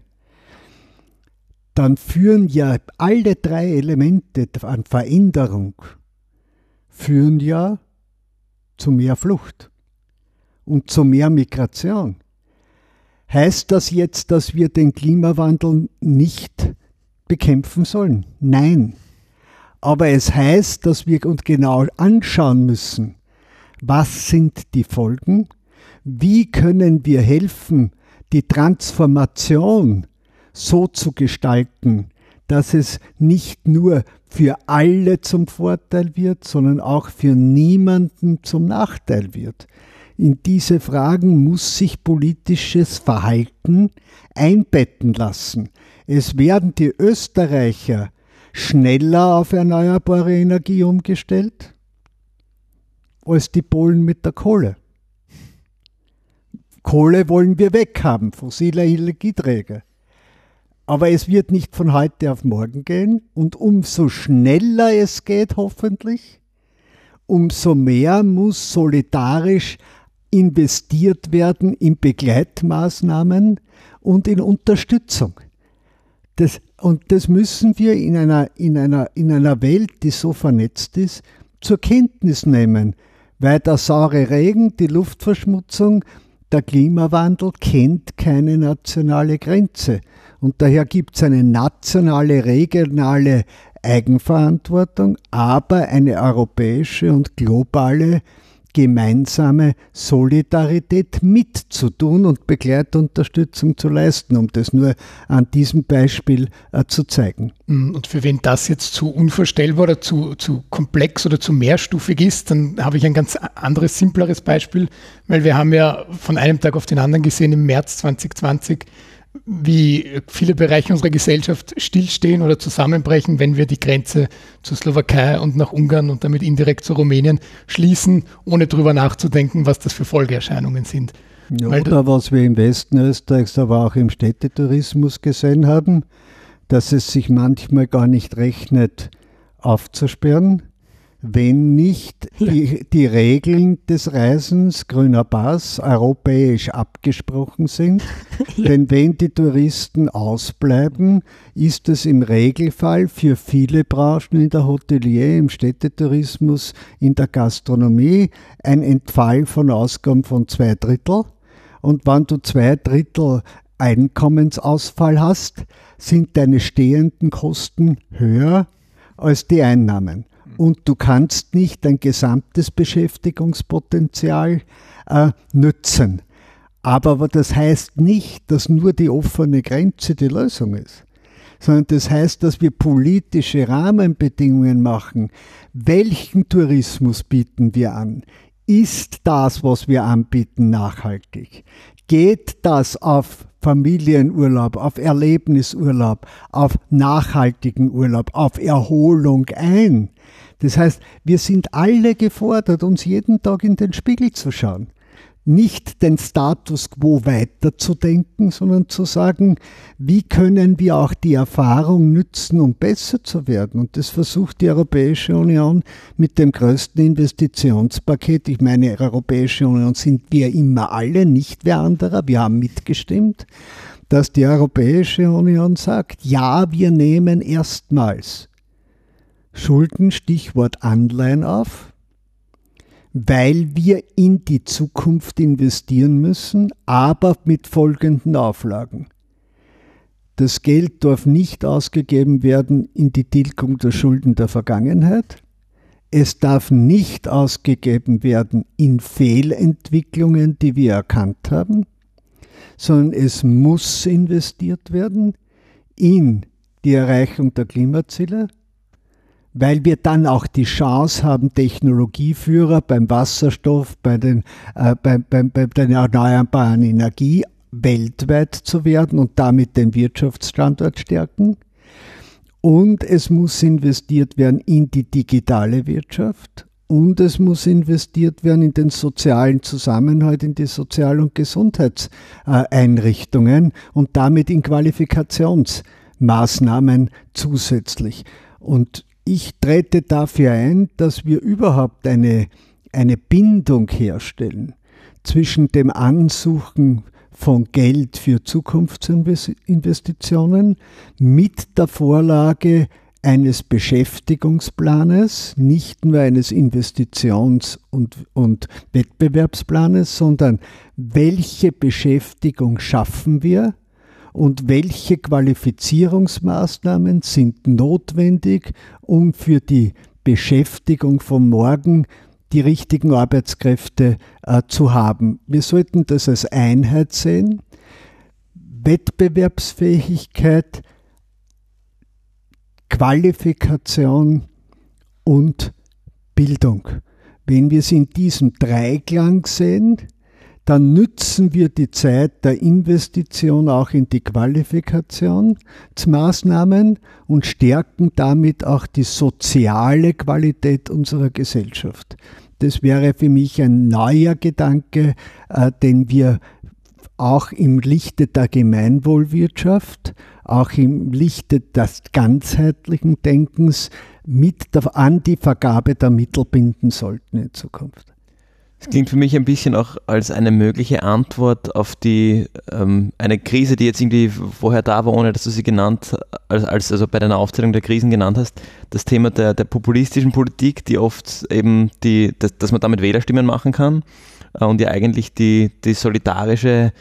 dann führen ja alle drei Elemente an Veränderung, führen ja zu mehr Flucht und zu mehr Migration. Heißt das jetzt, dass wir den Klimawandel nicht bekämpfen sollen? Nein. Aber es heißt, dass wir uns genau anschauen müssen, was sind die Folgen? Wie können wir helfen, die Transformation so zu gestalten, dass es nicht nur für alle zum Vorteil wird, sondern auch für niemanden zum Nachteil wird. In diese Fragen muss sich politisches Verhalten einbetten lassen. Es werden die Österreicher schneller auf erneuerbare Energie umgestellt als die Polen mit der Kohle. Kohle wollen wir weghaben, fossile Energieträger. Aber es wird nicht von heute auf morgen gehen und umso schneller es geht, hoffentlich, umso mehr muss solidarisch investiert werden in Begleitmaßnahmen und in Unterstützung. Das, und das müssen wir in einer, in, einer, in einer Welt, die so vernetzt ist, zur Kenntnis nehmen, weil der saure Regen, die Luftverschmutzung, der Klimawandel kennt keine nationale Grenze. Und daher gibt es eine nationale, regionale Eigenverantwortung, aber eine europäische und globale gemeinsame Solidarität mitzutun und Begleitunterstützung zu leisten, um das nur an diesem Beispiel äh, zu zeigen. Mm, und für wen das jetzt zu unvorstellbar oder zu, zu komplex oder zu mehrstufig ist, dann habe ich ein ganz anderes, simpleres Beispiel, weil wir haben ja von einem Tag auf den anderen gesehen, im März 2020 wie viele Bereiche unserer Gesellschaft stillstehen oder zusammenbrechen, wenn wir die Grenze zur Slowakei und nach Ungarn und damit indirekt zu Rumänien schließen, ohne darüber nachzudenken, was das für Folgeerscheinungen sind. Ja, oder was wir im Westen Österreichs, aber auch im Städtetourismus gesehen haben, dass es sich manchmal gar nicht rechnet, aufzusperren, wenn nicht die, die, Regeln des Reisens, grüner Pass, europäisch abgesprochen sind. Denn wenn die Touristen ausbleiben, ist es im Regelfall für viele Branchen in der Hotelier, im Städtetourismus, in der Gastronomie ein Entfall von Ausgaben von zwei Drittel. Und wenn du zwei Drittel Einkommensausfall hast, sind deine stehenden Kosten höher als die Einnahmen und du kannst nicht dein gesamtes Beschäftigungspotenzial äh, nützen. Aber das heißt nicht, dass nur die offene Grenze die Lösung ist, sondern das heißt, dass wir politische Rahmenbedingungen machen. Welchen Tourismus bieten wir an? Ist das, was wir anbieten, nachhaltig? Geht das auf Familienurlaub, auf Erlebnisurlaub, auf nachhaltigen Urlaub, auf Erholung ein? Das heißt, wir sind alle gefordert, uns jeden Tag in den Spiegel zu schauen. Nicht den Status quo weiterzudenken, sondern zu sagen, wie können wir auch die Erfahrung nützen, um besser zu werden. Und das versucht die Europäische Union mit dem größten Investitionspaket. Ich meine, Europäische Union sind wir immer alle, nicht wer anderer. Wir haben mitgestimmt, dass die Europäische Union sagt, ja, wir nehmen erstmals Schulden, Stichwort Anleihen auf, weil wir in die Zukunft investieren müssen, aber mit folgenden Auflagen. Das Geld darf nicht ausgegeben werden in die Tilgung der Schulden der Vergangenheit. Es darf nicht ausgegeben werden in Fehlentwicklungen, die wir erkannt haben, sondern es muss investiert werden in die Erreichung der Klimaziele, weil wir dann auch die Chance haben, Technologieführer beim Wasserstoff, bei, den, äh, bei, bei, bei der erneuerbaren Energie weltweit zu werden und damit den Wirtschaftsstandort stärken. Und es muss investiert werden in die digitale Wirtschaft und es muss investiert werden in den sozialen Zusammenhalt, in die Sozial- und Gesundheitseinrichtungen und damit in Qualifikationsmaßnahmen zusätzlich. Und ich trete dafür ein, dass wir überhaupt eine, eine Bindung herstellen zwischen dem Ansuchen von Geld für Zukunftsinvestitionen mit der Vorlage eines Beschäftigungsplanes, nicht nur eines Investitions- und, und Wettbewerbsplanes, sondern welche Beschäftigung schaffen wir und welche Qualifizierungsmaßnahmen sind notwendig, um für die Beschäftigung von morgen die richtigen Arbeitskräfte äh, zu haben. Wir sollten das als Einheit sehen. Wettbewerbsfähigkeit, Qualifikation und Bildung. Wenn wir es in diesem Dreiklang sehen, dann nützen wir die Zeit der Investition auch in die Qualifikationsmaßnahmen und stärken damit auch die soziale Qualität unserer Gesellschaft. Das wäre für mich ein neuer Gedanke, äh, den wir auch im Lichte der Gemeinwohlwirtschaft, auch im Lichte des ganzheitlichen Denkens mit an die Vergabe der Mittel binden sollten in Zukunft. Das klingt für mich ein bisschen auch als eine mögliche Antwort auf die ähm, eine Krise, die jetzt irgendwie vorher da war, ohne dass du sie genannt, als, als also bei deiner Aufzählung der Krisen genannt hast, das Thema der, der populistischen Politik, die oft eben die, dass, dass man damit Wählerstimmen machen kann äh, und ja eigentlich die, die solidarische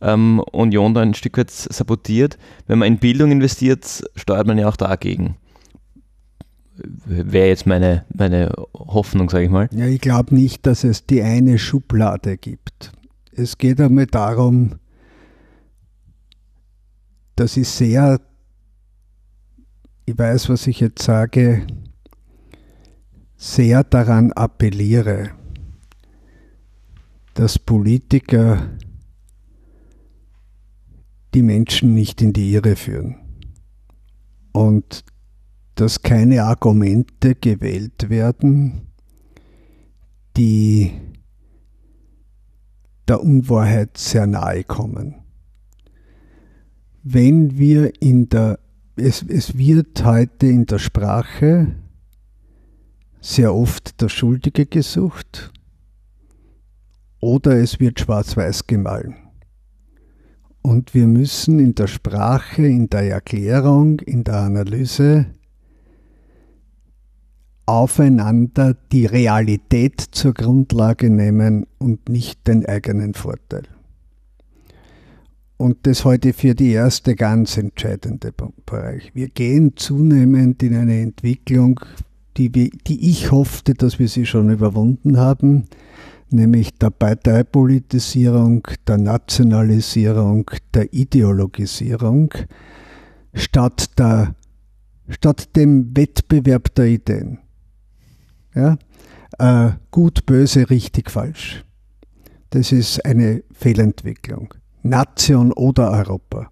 ähm, Union da ein Stück weit sabotiert. Wenn man in Bildung investiert, steuert man ja auch dagegen wäre jetzt meine, meine Hoffnung, sage ich mal. Ja, ich glaube nicht, dass es die eine Schublade gibt. Es geht einmal darum, dass ich sehr, ich weiß, was ich jetzt sage, sehr daran appelliere, dass Politiker die Menschen nicht in die Irre führen. Und dass keine Argumente gewählt werden, die der Unwahrheit sehr nahe kommen. Wenn wir in der, es, es wird heute in der Sprache sehr oft der Schuldige gesucht oder es wird schwarz-weiß gemahlen. Und wir müssen in der Sprache, in der Erklärung, in der Analyse aufeinander die Realität zur Grundlage nehmen und nicht den eigenen Vorteil. Und das heute für die erste ganz entscheidende Bereich. Wir gehen zunehmend in eine Entwicklung, die, wir, die ich hoffte, dass wir sie schon überwunden haben, nämlich der Parteipolitisierung, der Nationalisierung, der Ideologisierung, statt, der, statt dem Wettbewerb der Ideen. Ja? Äh, gut, böse, richtig, falsch. Das ist eine Fehlentwicklung. Nation oder Europa.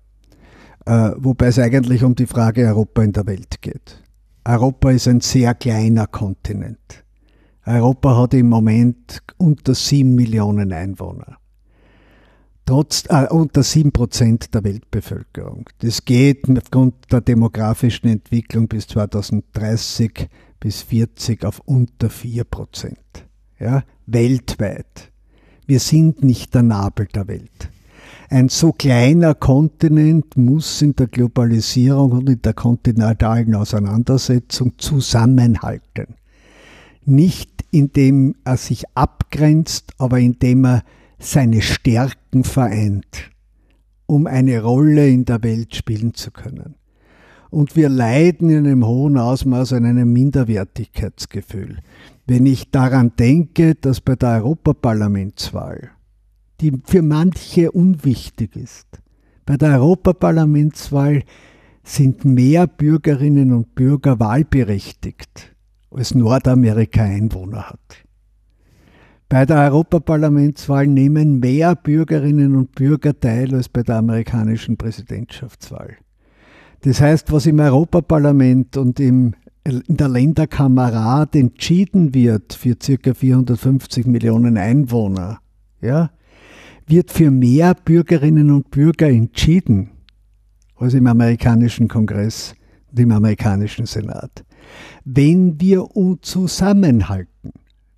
Äh, wobei es eigentlich um die Frage Europa in der Welt geht. Europa ist ein sehr kleiner Kontinent. Europa hat im Moment unter sieben Millionen Einwohner. Trotz, äh, unter sieben Prozent der Weltbevölkerung. Das geht aufgrund der demografischen Entwicklung bis 2030 bis 40 auf unter 4 Prozent. Ja, weltweit. Wir sind nicht der Nabel der Welt. Ein so kleiner Kontinent muss in der Globalisierung und in der kontinentalen Auseinandersetzung zusammenhalten. Nicht indem er sich abgrenzt, aber indem er seine Stärken vereint, um eine Rolle in der Welt spielen zu können und wir leiden in einem hohen Ausmaß an einem Minderwertigkeitsgefühl. Wenn ich daran denke, dass bei der Europaparlamentswahl, die für manche unwichtig ist, bei der Europaparlamentswahl sind mehr Bürgerinnen und Bürger wahlberechtigt, als Nordamerika Einwohner hat. Bei der Europaparlamentswahl nehmen mehr Bürgerinnen und Bürger teil als bei der amerikanischen Präsidentschaftswahl. Das heißt, was im Europaparlament und im, in der Länderkammer Rat entschieden wird für ca. 450 Millionen Einwohner, ja, wird für mehr Bürgerinnen und Bürger entschieden als im amerikanischen Kongress und im amerikanischen Senat. Wenn wir uns zusammenhalten,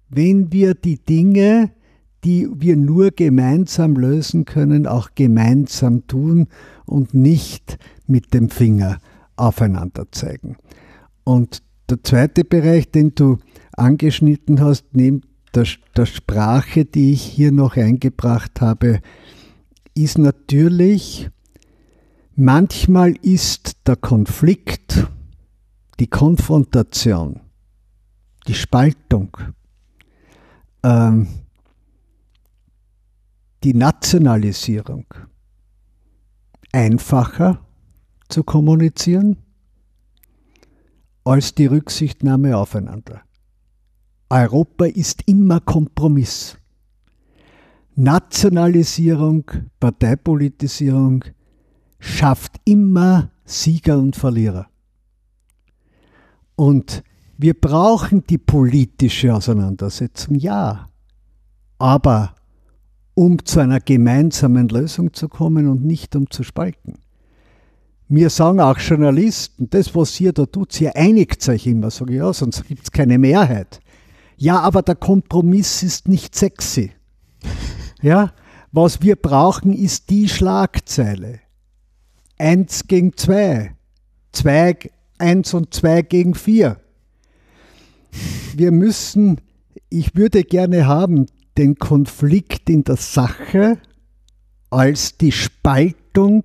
wenn wir die Dinge, die wir nur gemeinsam lösen können, auch gemeinsam tun und nicht mit dem Finger aufeinander zeigen. Und der zweite Bereich, den du angeschnitten hast, neben der, der Sprache, die ich hier noch eingebracht habe, ist natürlich, manchmal ist der Konflikt, die Konfrontation, die Spaltung, ähm, die Nationalisierung einfacher zu kommunizieren als die Rücksichtnahme aufeinander. Europa ist immer Kompromiss. Nationalisierung, Parteipolitisierung schafft immer Sieger und Verlierer. Und wir brauchen die politische Auseinandersetzung, ja. Aber um zu einer gemeinsamen Lösung zu kommen und nicht um zu spalten. Mir sagen auch Journalisten, das, was ihr da tut, ihr einigt euch immer. Sag ich, ja, sonst gibt es keine Mehrheit. Ja, aber der Kompromiss ist nicht sexy. Ja, was wir brauchen, ist die Schlagzeile. Eins gegen zwei. Zwei, eins und zwei gegen vier. Wir müssen, ich würde gerne haben, den Konflikt in der Sache als die Spaltung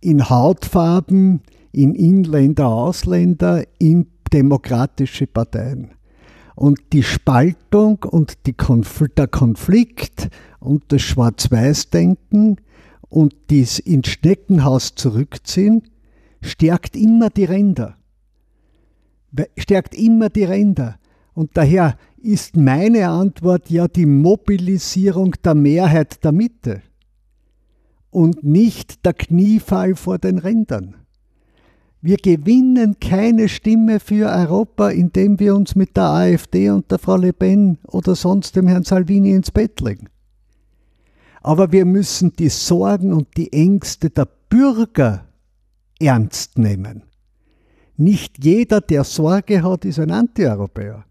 in Hautfarben, in Inländer, Ausländer, in demokratische Parteien. Und die Spaltung und die Konfl der Konflikt und das Schwarz-Weiß-Denken und das ins Schneckenhaus zurückziehen, stärkt immer die Ränder. Stärkt immer die Ränder. Und daher ist meine Antwort ja die Mobilisierung der Mehrheit der Mitte und nicht der Kniefall vor den Rändern. Wir gewinnen keine Stimme für Europa, indem wir uns mit der AfD und der Frau Le Pen oder sonst dem Herrn Salvini ins Bett legen. Aber wir müssen die Sorgen und die Ängste der Bürger ernst nehmen. Nicht jeder, der Sorge hat, ist ein Antieuropäer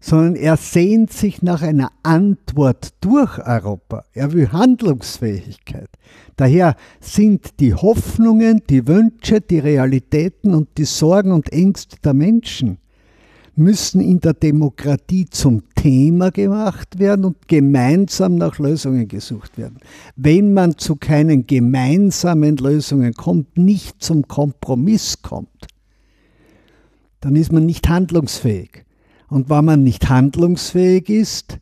sondern er sehnt sich nach einer Antwort durch Europa. Er will Handlungsfähigkeit. Daher sind die Hoffnungen, die Wünsche, die Realitäten und die Sorgen und Ängste der Menschen müssen in der Demokratie zum Thema gemacht werden und gemeinsam nach Lösungen gesucht werden. Wenn man zu keinen gemeinsamen Lösungen kommt, nicht zum Kompromiss kommt, dann ist man nicht handlungsfähig. Und wenn man nicht handlungsfähig ist,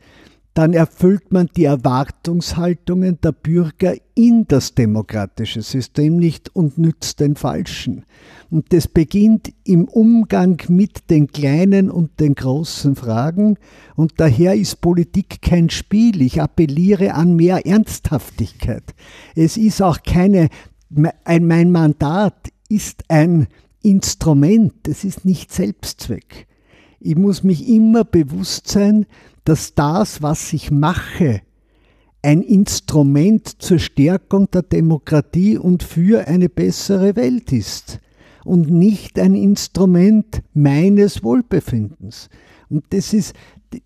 dann erfüllt man die Erwartungshaltungen der Bürger in das demokratische System nicht und nützt den Falschen. Und das beginnt im Umgang mit den kleinen und den großen Fragen. Und daher ist Politik kein Spiel. Ich appelliere an mehr Ernsthaftigkeit. Es ist auch keine, mein Mandat ist ein Instrument, es ist nicht Selbstzweck. Ich muss mich immer bewusst sein, dass das, was ich mache, ein Instrument zur Stärkung der Demokratie und für eine bessere Welt ist und nicht ein Instrument meines Wohlbefindens. Und das ist,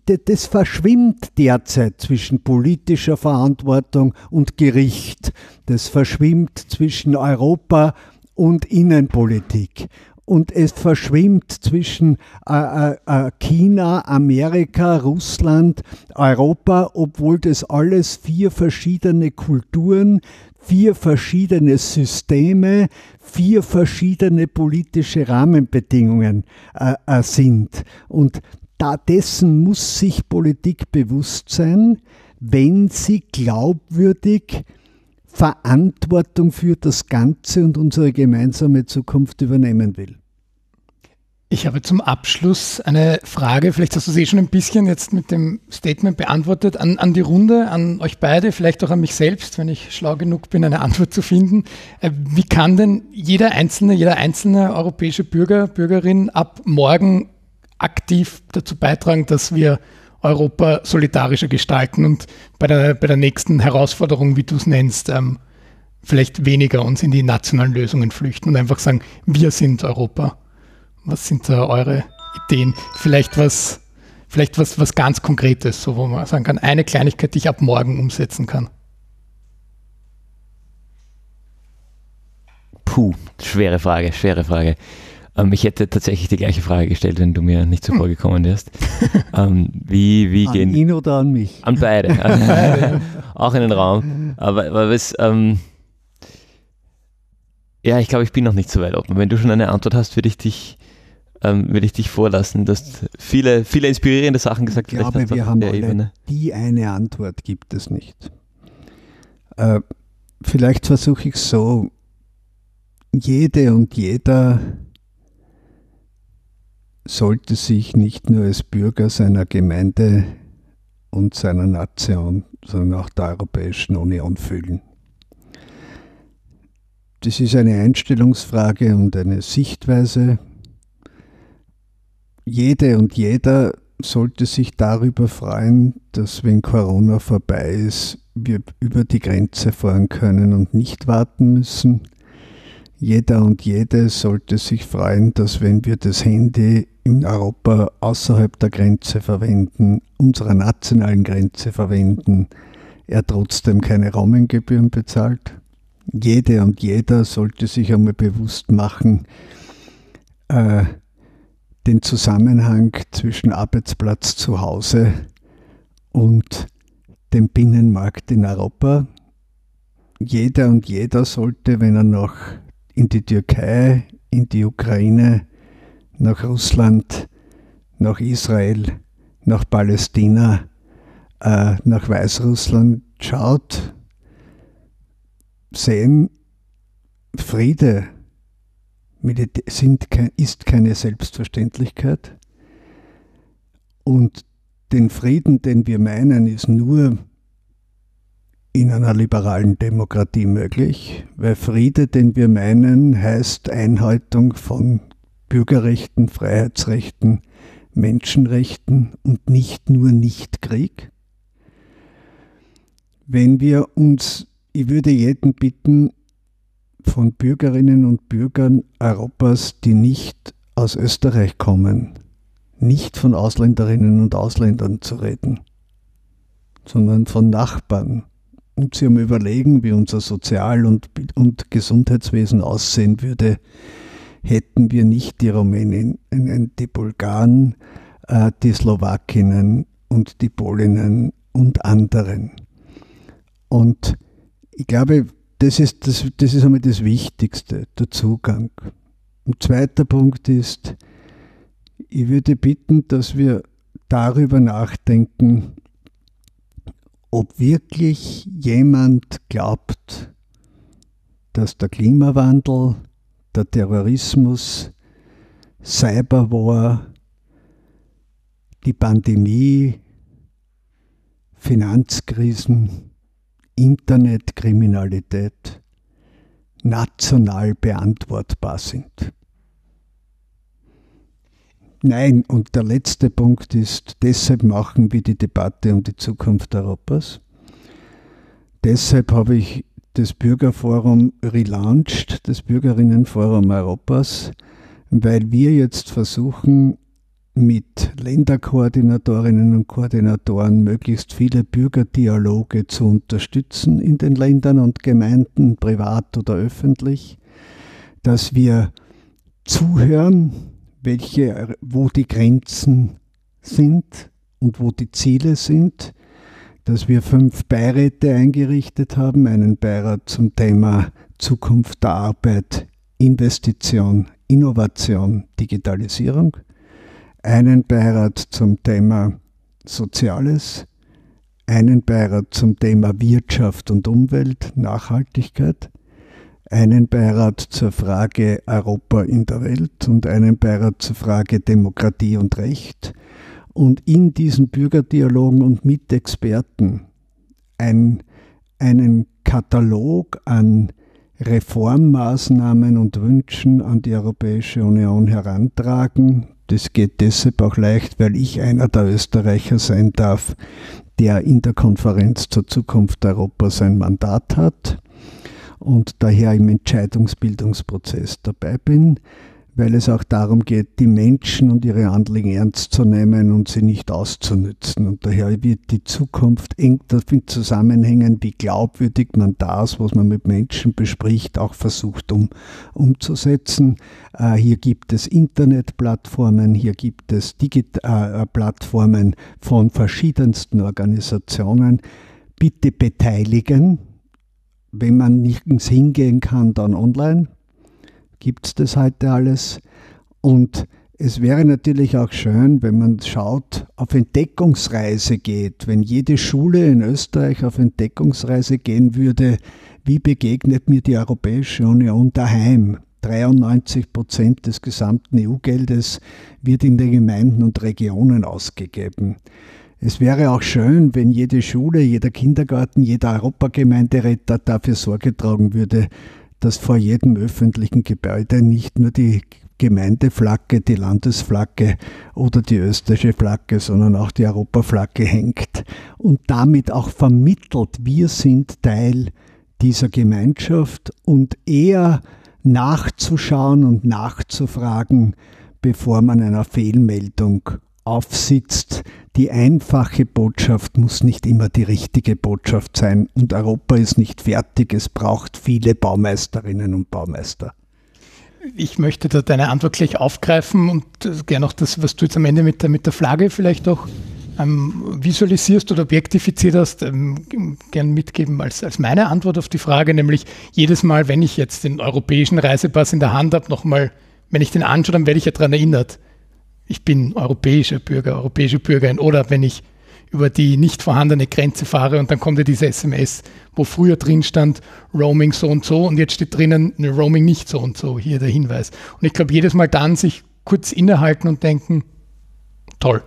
das verschwimmt derzeit zwischen politischer Verantwortung und Gericht. Das verschwimmt zwischen Europa und Innenpolitik und es verschwimmt zwischen äh, äh, äh, China, Amerika, Russland, Europa, obwohl das alles vier verschiedene Kulturen, vier verschiedene Systeme, vier verschiedene politische Rahmenbedingungen äh, äh, sind. Und da dessen muss sich Politik bewusst sein, wenn sie glaubwürdig Verantwortung für das Ganze und unsere gemeinsame Zukunft übernehmen will. Ich habe zum Abschluss eine Frage, vielleicht hast du sie eh schon ein bisschen jetzt mit dem Statement beantwortet, an, an die Runde, an euch beide, vielleicht auch an mich selbst, wenn ich schlau genug bin, eine Antwort zu finden. Äh, wie kann denn jeder einzelne, jeder einzelne europäische Bürger, Bürgerin ab morgen aktiv dazu beitragen, dass wir Europa solidarischer gestalten und bei der, bei der nächsten Herausforderung, wie du es nennst, ähm, vielleicht weniger uns in die nationalen Lösungen flüchten und einfach sagen, wir sind Europa. Was sind da eure Ideen? Vielleicht was, vielleicht was, was ganz Konkretes, so wo man sagen kann, eine Kleinigkeit, die ich ab morgen umsetzen kann. Puh, schwere Frage, schwere Frage. Ähm, ich hätte tatsächlich die gleiche Frage gestellt, wenn du mir nicht zuvor hm. gekommen wärst. ähm, wie, wie an gehen. ihn oder an mich? An beide. Auch in den Raum. Aber, aber was, ähm, ja, ich glaube, ich bin noch nicht so weit offen. Wenn du schon eine Antwort hast, würde ich dich ähm, will ich dich vorlassen. Du hast viele, viele inspirierende Sachen gesagt. Ich glaube, wir haben alle, Ebene. die eine Antwort gibt es nicht. Äh, vielleicht versuche ich so, jede und jeder sollte sich nicht nur als Bürger seiner Gemeinde und seiner Nation, sondern auch der Europäischen Union fühlen. Das ist eine Einstellungsfrage und eine Sichtweise, jede und jeder sollte sich darüber freuen, dass wenn Corona vorbei ist, wir über die Grenze fahren können und nicht warten müssen. Jeder und jede sollte sich freuen, dass wenn wir das Handy in Europa außerhalb der Grenze verwenden, unserer nationalen Grenze verwenden, er trotzdem keine Roaminggebühren bezahlt. Jede und jeder sollte sich einmal bewusst machen, äh, den Zusammenhang zwischen Arbeitsplatz zu Hause und dem Binnenmarkt in Europa. Jeder und jeder sollte, wenn er noch in die Türkei, in die Ukraine, nach Russland, nach Israel, nach Palästina, äh, nach Weißrussland schaut, sehen, Friede sind, ist keine Selbstverständlichkeit. Und den Frieden, den wir meinen, ist nur in einer liberalen Demokratie möglich, weil Friede, den wir meinen, heißt Einhaltung von Bürgerrechten, Freiheitsrechten, Menschenrechten und nicht nur Nicht-Krieg. Wenn wir uns, ich würde jeden bitten, von Bürgerinnen und Bürgern Europas, die nicht aus Österreich kommen, nicht von Ausländerinnen und Ausländern zu reden, sondern von Nachbarn. Und sie um überlegen, wie unser Sozial- und, und Gesundheitswesen aussehen würde, hätten wir nicht die Rumänen, die Bulgaren, äh, die Slowakinnen und die Polinnen und anderen. Und ich glaube, das ist, das, das ist einmal das Wichtigste, der Zugang. Ein zweiter Punkt ist, ich würde bitten, dass wir darüber nachdenken, ob wirklich jemand glaubt, dass der Klimawandel, der Terrorismus, Cyberwar, die Pandemie, Finanzkrisen, Internetkriminalität national beantwortbar sind. Nein, und der letzte Punkt ist, deshalb machen wir die Debatte um die Zukunft Europas. Deshalb habe ich das Bürgerforum relaunched, das Bürgerinnenforum Europas, weil wir jetzt versuchen, mit Länderkoordinatorinnen und Koordinatoren möglichst viele Bürgerdialoge zu unterstützen in den Ländern und Gemeinden, privat oder öffentlich, dass wir zuhören, welche, wo die Grenzen sind und wo die Ziele sind, dass wir fünf Beiräte eingerichtet haben, einen Beirat zum Thema Zukunft der Arbeit, Investition, Innovation, Digitalisierung, einen Beirat zum Thema Soziales, einen Beirat zum Thema Wirtschaft und Umwelt, Nachhaltigkeit, einen Beirat zur Frage Europa in der Welt und einen Beirat zur Frage Demokratie und Recht. Und in diesen Bürgerdialogen und mit Experten ein, einen Katalog an Reformmaßnahmen und Wünschen an die Europäische Union herantragen, das geht deshalb auch leicht, weil ich einer der Österreicher sein darf, der in der Konferenz zur Zukunft Europas ein Mandat hat und daher im Entscheidungsbildungsprozess dabei bin weil es auch darum geht, die Menschen und ihre Anliegen ernst zu nehmen und sie nicht auszunützen. Und daher wird die Zukunft eng damit zusammenhängen, wie glaubwürdig man das, was man mit Menschen bespricht, auch versucht um, umzusetzen. Äh, hier gibt es Internetplattformen, hier gibt es Digitalplattformen äh, von verschiedensten Organisationen. Bitte beteiligen. Wenn man nirgends hingehen kann, dann online gibt es das heute alles. Und es wäre natürlich auch schön, wenn man schaut, auf Entdeckungsreise geht, wenn jede Schule in Österreich auf Entdeckungsreise gehen würde, wie begegnet mir die Europäische Union daheim? 93 Prozent des gesamten EU-Geldes wird in den Gemeinden und Regionen ausgegeben. Es wäre auch schön, wenn jede Schule, jeder Kindergarten, jeder Europagemeinderäter dafür Sorge tragen würde, dass vor jedem öffentlichen Gebäude nicht nur die Gemeindeflagge, die Landesflagge oder die österreichische Flagge, sondern auch die Europaflagge hängt und damit auch vermittelt, wir sind Teil dieser Gemeinschaft und eher nachzuschauen und nachzufragen bevor man einer Fehlmeldung aufsitzt. Die einfache Botschaft muss nicht immer die richtige Botschaft sein und Europa ist nicht fertig. Es braucht viele Baumeisterinnen und Baumeister. Ich möchte da deine Antwort gleich aufgreifen und gerne auch das, was du jetzt am Ende mit der, mit der Flagge vielleicht auch ähm, visualisierst oder objektifiziert hast, ähm, gern mitgeben als, als meine Antwort auf die Frage, nämlich jedes Mal, wenn ich jetzt den europäischen Reisepass in der Hand habe, nochmal, wenn ich den anschaue, dann werde ich ja daran erinnert, ich bin europäischer Bürger, europäische Bürgerin oder wenn ich über die nicht vorhandene Grenze fahre und dann kommt ja diese SMS, wo früher drin stand Roaming so und so und jetzt steht drinnen ne, Roaming nicht so und so, hier der Hinweis. Und ich glaube, jedes Mal dann sich kurz innehalten und denken, toll,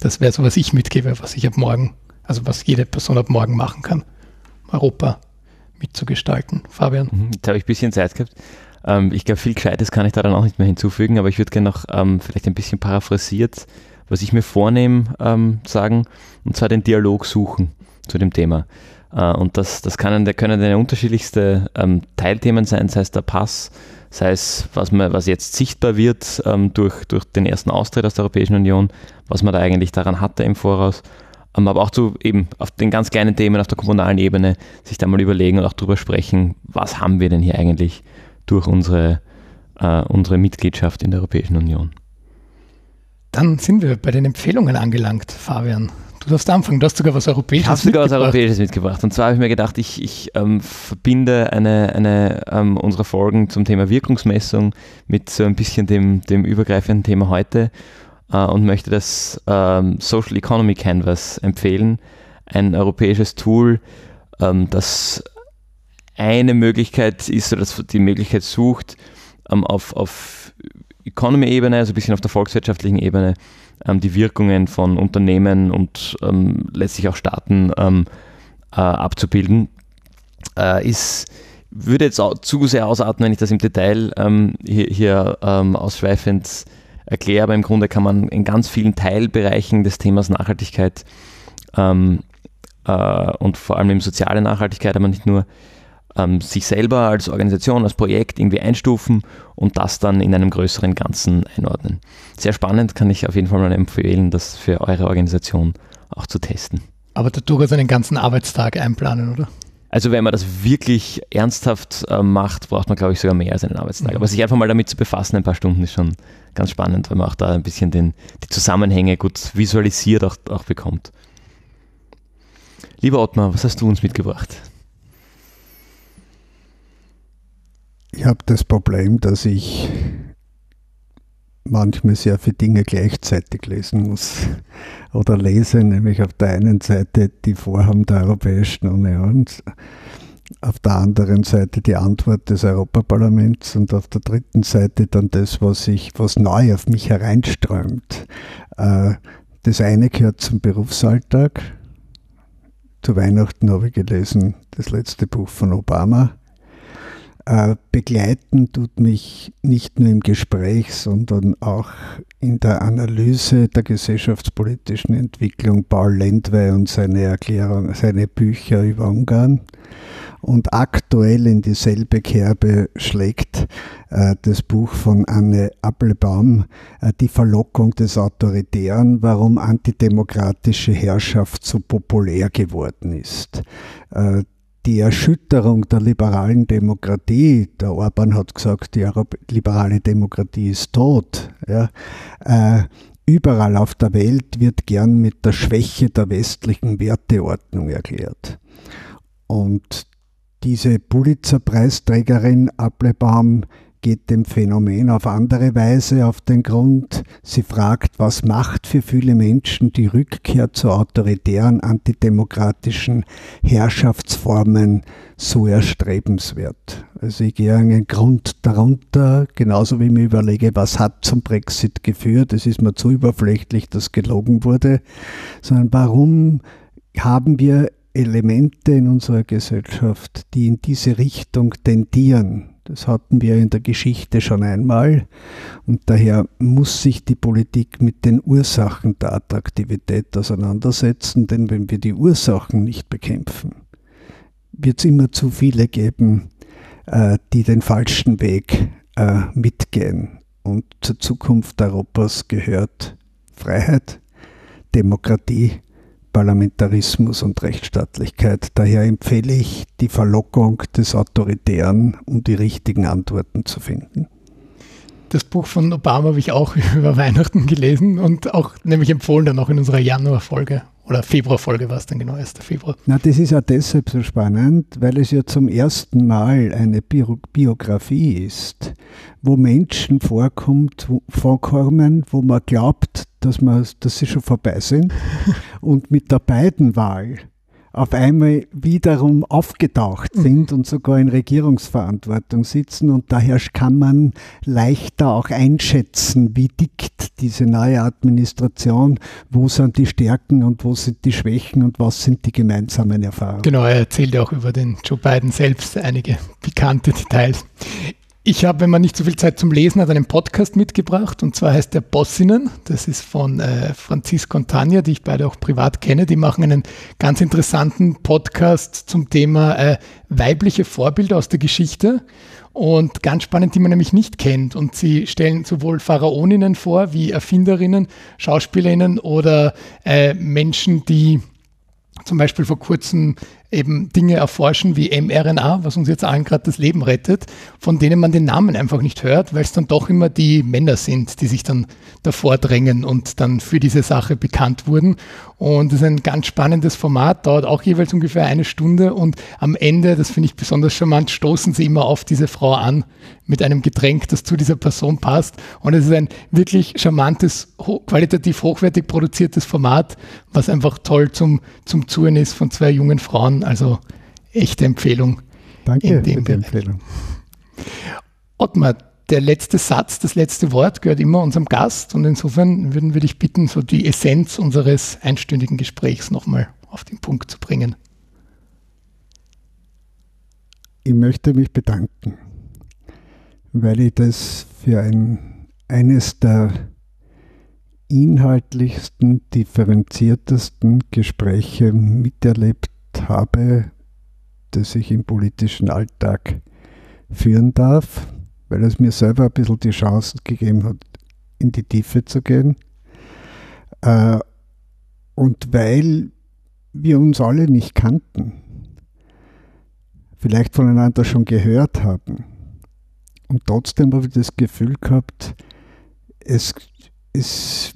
das wäre so, was ich mitgebe, was ich ab morgen, also was jede Person ab morgen machen kann, Europa mitzugestalten. Fabian? Mhm, jetzt habe ich ein bisschen Zeit gehabt. Ähm, ich glaube, viel Gescheites kann ich da dann auch nicht mehr hinzufügen, aber ich würde gerne noch ähm, vielleicht ein bisschen paraphrasiert, was ich mir vornehme, ähm, sagen, und zwar den Dialog suchen zu dem Thema. Äh, und das, das kann, der können eine unterschiedlichste ähm, Teilthemen sein, sei es der Pass, sei es, was, man, was jetzt sichtbar wird ähm, durch, durch den ersten Austritt aus der Europäischen Union, was man da eigentlich daran hatte im Voraus. Ähm, aber auch zu eben auf den ganz kleinen Themen auf der kommunalen Ebene sich da mal überlegen und auch darüber sprechen, was haben wir denn hier eigentlich durch unsere, äh, unsere Mitgliedschaft in der Europäischen Union. Dann sind wir bei den Empfehlungen angelangt, Fabian. Du darfst anfangen, du hast sogar was Europäisches ich mitgebracht. Ich habe sogar was Europäisches mitgebracht. Und zwar habe ich mir gedacht, ich, ich ähm, verbinde eine, eine ähm, unserer Folgen zum Thema Wirkungsmessung mit so ein bisschen dem, dem übergreifenden Thema heute äh, und möchte das ähm, Social Economy Canvas empfehlen. Ein europäisches Tool, ähm, das eine Möglichkeit ist, dass die Möglichkeit sucht, ähm, auf, auf Economy-Ebene, also ein bisschen auf der volkswirtschaftlichen Ebene, ähm, die Wirkungen von Unternehmen und ähm, letztlich auch Staaten äh, abzubilden, äh, ist, würde jetzt auch zu sehr ausatmen, wenn ich das im Detail ähm, hier, hier ähm, ausschweifend erkläre, aber im Grunde kann man in ganz vielen Teilbereichen des Themas Nachhaltigkeit ähm, äh, und vor allem eben soziale Nachhaltigkeit, aber nicht nur ähm, sich selber als Organisation, als Projekt irgendwie einstufen und das dann in einem größeren Ganzen einordnen. Sehr spannend, kann ich auf jeden Fall mal empfehlen, das für eure Organisation auch zu testen. Aber da durchaus einen ganzen Arbeitstag einplanen, oder? Also wenn man das wirklich ernsthaft äh, macht, braucht man, glaube ich, sogar mehr als einen Arbeitstag. Mhm. Aber sich einfach mal damit zu befassen, ein paar Stunden ist schon ganz spannend, weil man auch da ein bisschen den, die Zusammenhänge gut visualisiert auch, auch bekommt. Lieber Ottmar, was hast du uns mitgebracht? Ich habe das Problem, dass ich manchmal sehr viele Dinge gleichzeitig lesen muss oder lese, nämlich auf der einen Seite die Vorhaben der Europäischen Union, auf der anderen Seite die Antwort des Europaparlaments und auf der dritten Seite dann das, was ich, was neu auf mich hereinströmt. Äh, das eine gehört zum Berufsalltag. Zu Weihnachten habe ich gelesen das letzte Buch von Obama begleiten tut mich nicht nur im Gespräch, sondern auch in der Analyse der gesellschaftspolitischen Entwicklung Paul Lendwey und seine Erklärung, seine Bücher über Ungarn. Und aktuell in dieselbe Kerbe schlägt äh, das Buch von Anne Applebaum, äh, Die Verlockung des Autoritären, warum antidemokratische Herrschaft so populär geworden ist. Äh, die Erschütterung der liberalen Demokratie, der Orban hat gesagt, die liberale Demokratie ist tot, ja, äh, überall auf der Welt wird gern mit der Schwäche der westlichen Werteordnung erklärt. Und diese Pulitzer-Preisträgerin Applebaum geht dem Phänomen auf andere Weise auf den Grund. Sie fragt, was macht für viele Menschen die Rückkehr zu autoritären, antidemokratischen Herrschaftsformen so erstrebenswert. Also ich gehe einen Grund darunter, genauso wie ich mir überlege, was hat zum Brexit geführt. Es ist mir zu überflächlich, dass gelogen wurde, sondern warum haben wir Elemente in unserer Gesellschaft, die in diese Richtung tendieren. Das hatten wir in der Geschichte schon einmal und daher muss sich die Politik mit den Ursachen der Attraktivität auseinandersetzen, denn wenn wir die Ursachen nicht bekämpfen, wird es immer zu viele geben, äh, die den falschen Weg äh, mitgehen. Und zur Zukunft Europas gehört Freiheit, Demokratie, Parlamentarismus und Rechtsstaatlichkeit. Daher empfehle ich die Verlockung des Autoritären, um die richtigen Antworten zu finden. Das Buch von Obama habe ich auch über Weihnachten gelesen und auch nämlich empfohlen dann auch in unserer Januarfolge. Oder Februarfolge war es dann genau, 1. Februar. Na, das ist ja deshalb so spannend, weil es ja zum ersten Mal eine Bio Biografie ist, wo Menschen vorkommt, wo, vorkommen, wo man glaubt, dass, man, dass sie schon vorbei sind. Und mit der beiden Wahl auf einmal wiederum aufgetaucht mhm. sind und sogar in Regierungsverantwortung sitzen. Und daher kann man leichter auch einschätzen, wie dickt diese neue Administration, wo sind die Stärken und wo sind die Schwächen und was sind die gemeinsamen Erfahrungen. Genau, er erzählt auch über den Joe Biden selbst einige pikante Details. Ich habe, wenn man nicht so viel Zeit zum Lesen hat, einen Podcast mitgebracht und zwar heißt der Bossinnen. Das ist von äh, Franziska und Tanja, die ich beide auch privat kenne. Die machen einen ganz interessanten Podcast zum Thema äh, weibliche Vorbilder aus der Geschichte und ganz spannend, die man nämlich nicht kennt. Und sie stellen sowohl Pharaoninnen vor wie Erfinderinnen, Schauspielerinnen oder äh, Menschen, die zum Beispiel vor kurzem eben Dinge erforschen wie mRNA, was uns jetzt allen gerade das Leben rettet, von denen man den Namen einfach nicht hört, weil es dann doch immer die Männer sind, die sich dann davor drängen und dann für diese Sache bekannt wurden. Und es ist ein ganz spannendes Format, dauert auch jeweils ungefähr eine Stunde und am Ende, das finde ich besonders charmant, stoßen sie immer auf diese Frau an mit einem Getränk, das zu dieser Person passt. Und es ist ein wirklich charmantes, qualitativ hochwertig produziertes Format, was einfach toll zum, zum Zuhören ist von zwei jungen Frauen also echte Empfehlung. Danke für die Empfehlung. Ottmar, der letzte Satz, das letzte Wort gehört immer unserem Gast und insofern würden wir dich bitten, so die Essenz unseres einstündigen Gesprächs nochmal auf den Punkt zu bringen. Ich möchte mich bedanken, weil ich das für ein, eines der inhaltlichsten, differenziertesten Gespräche miterlebt habe, das ich im politischen Alltag führen darf, weil es mir selber ein bisschen die Chance gegeben hat, in die Tiefe zu gehen. Äh, und weil wir uns alle nicht kannten, vielleicht voneinander schon gehört haben. Und trotzdem habe ich das Gefühl gehabt, es, es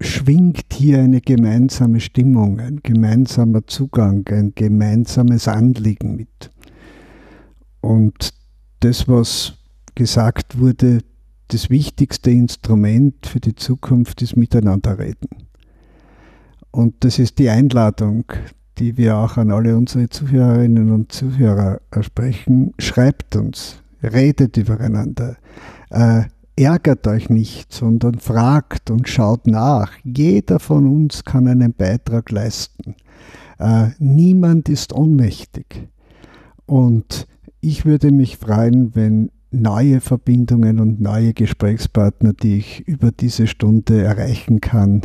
schwingt hier eine gemeinsame Stimmung, ein gemeinsamer Zugang, ein gemeinsames Anliegen mit. Und das, was gesagt wurde, das wichtigste Instrument für die Zukunft ist Miteinanderreden. Und das ist die Einladung, die wir auch an alle unsere Zuhörerinnen und Zuhörer sprechen. Schreibt uns, redet übereinander. Äh, ärgert euch nicht, sondern fragt und schaut nach. Jeder von uns kann einen Beitrag leisten. Äh, niemand ist ohnmächtig. Und ich würde mich freuen, wenn neue Verbindungen und neue Gesprächspartner, die ich über diese Stunde erreichen kann,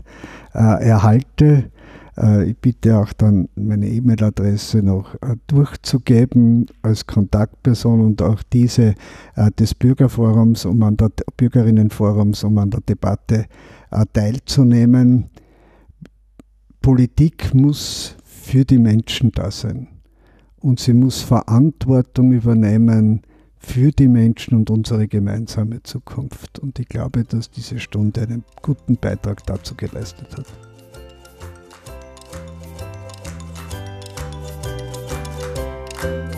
äh, erhalte. Äh, ich bitte auch dann meine E-Mail-Adresse noch äh, durchzugeben als Kontaktperson und auch diese äh, des Bürgerforums, um an der Bürgerinnenforums, um an der Debatte teilzunehmen. Politik muss für die Menschen da sein und sie muss Verantwortung übernehmen für die Menschen und unsere gemeinsame Zukunft. Und ich glaube, dass diese Stunde einen guten Beitrag dazu geleistet hat. Bye.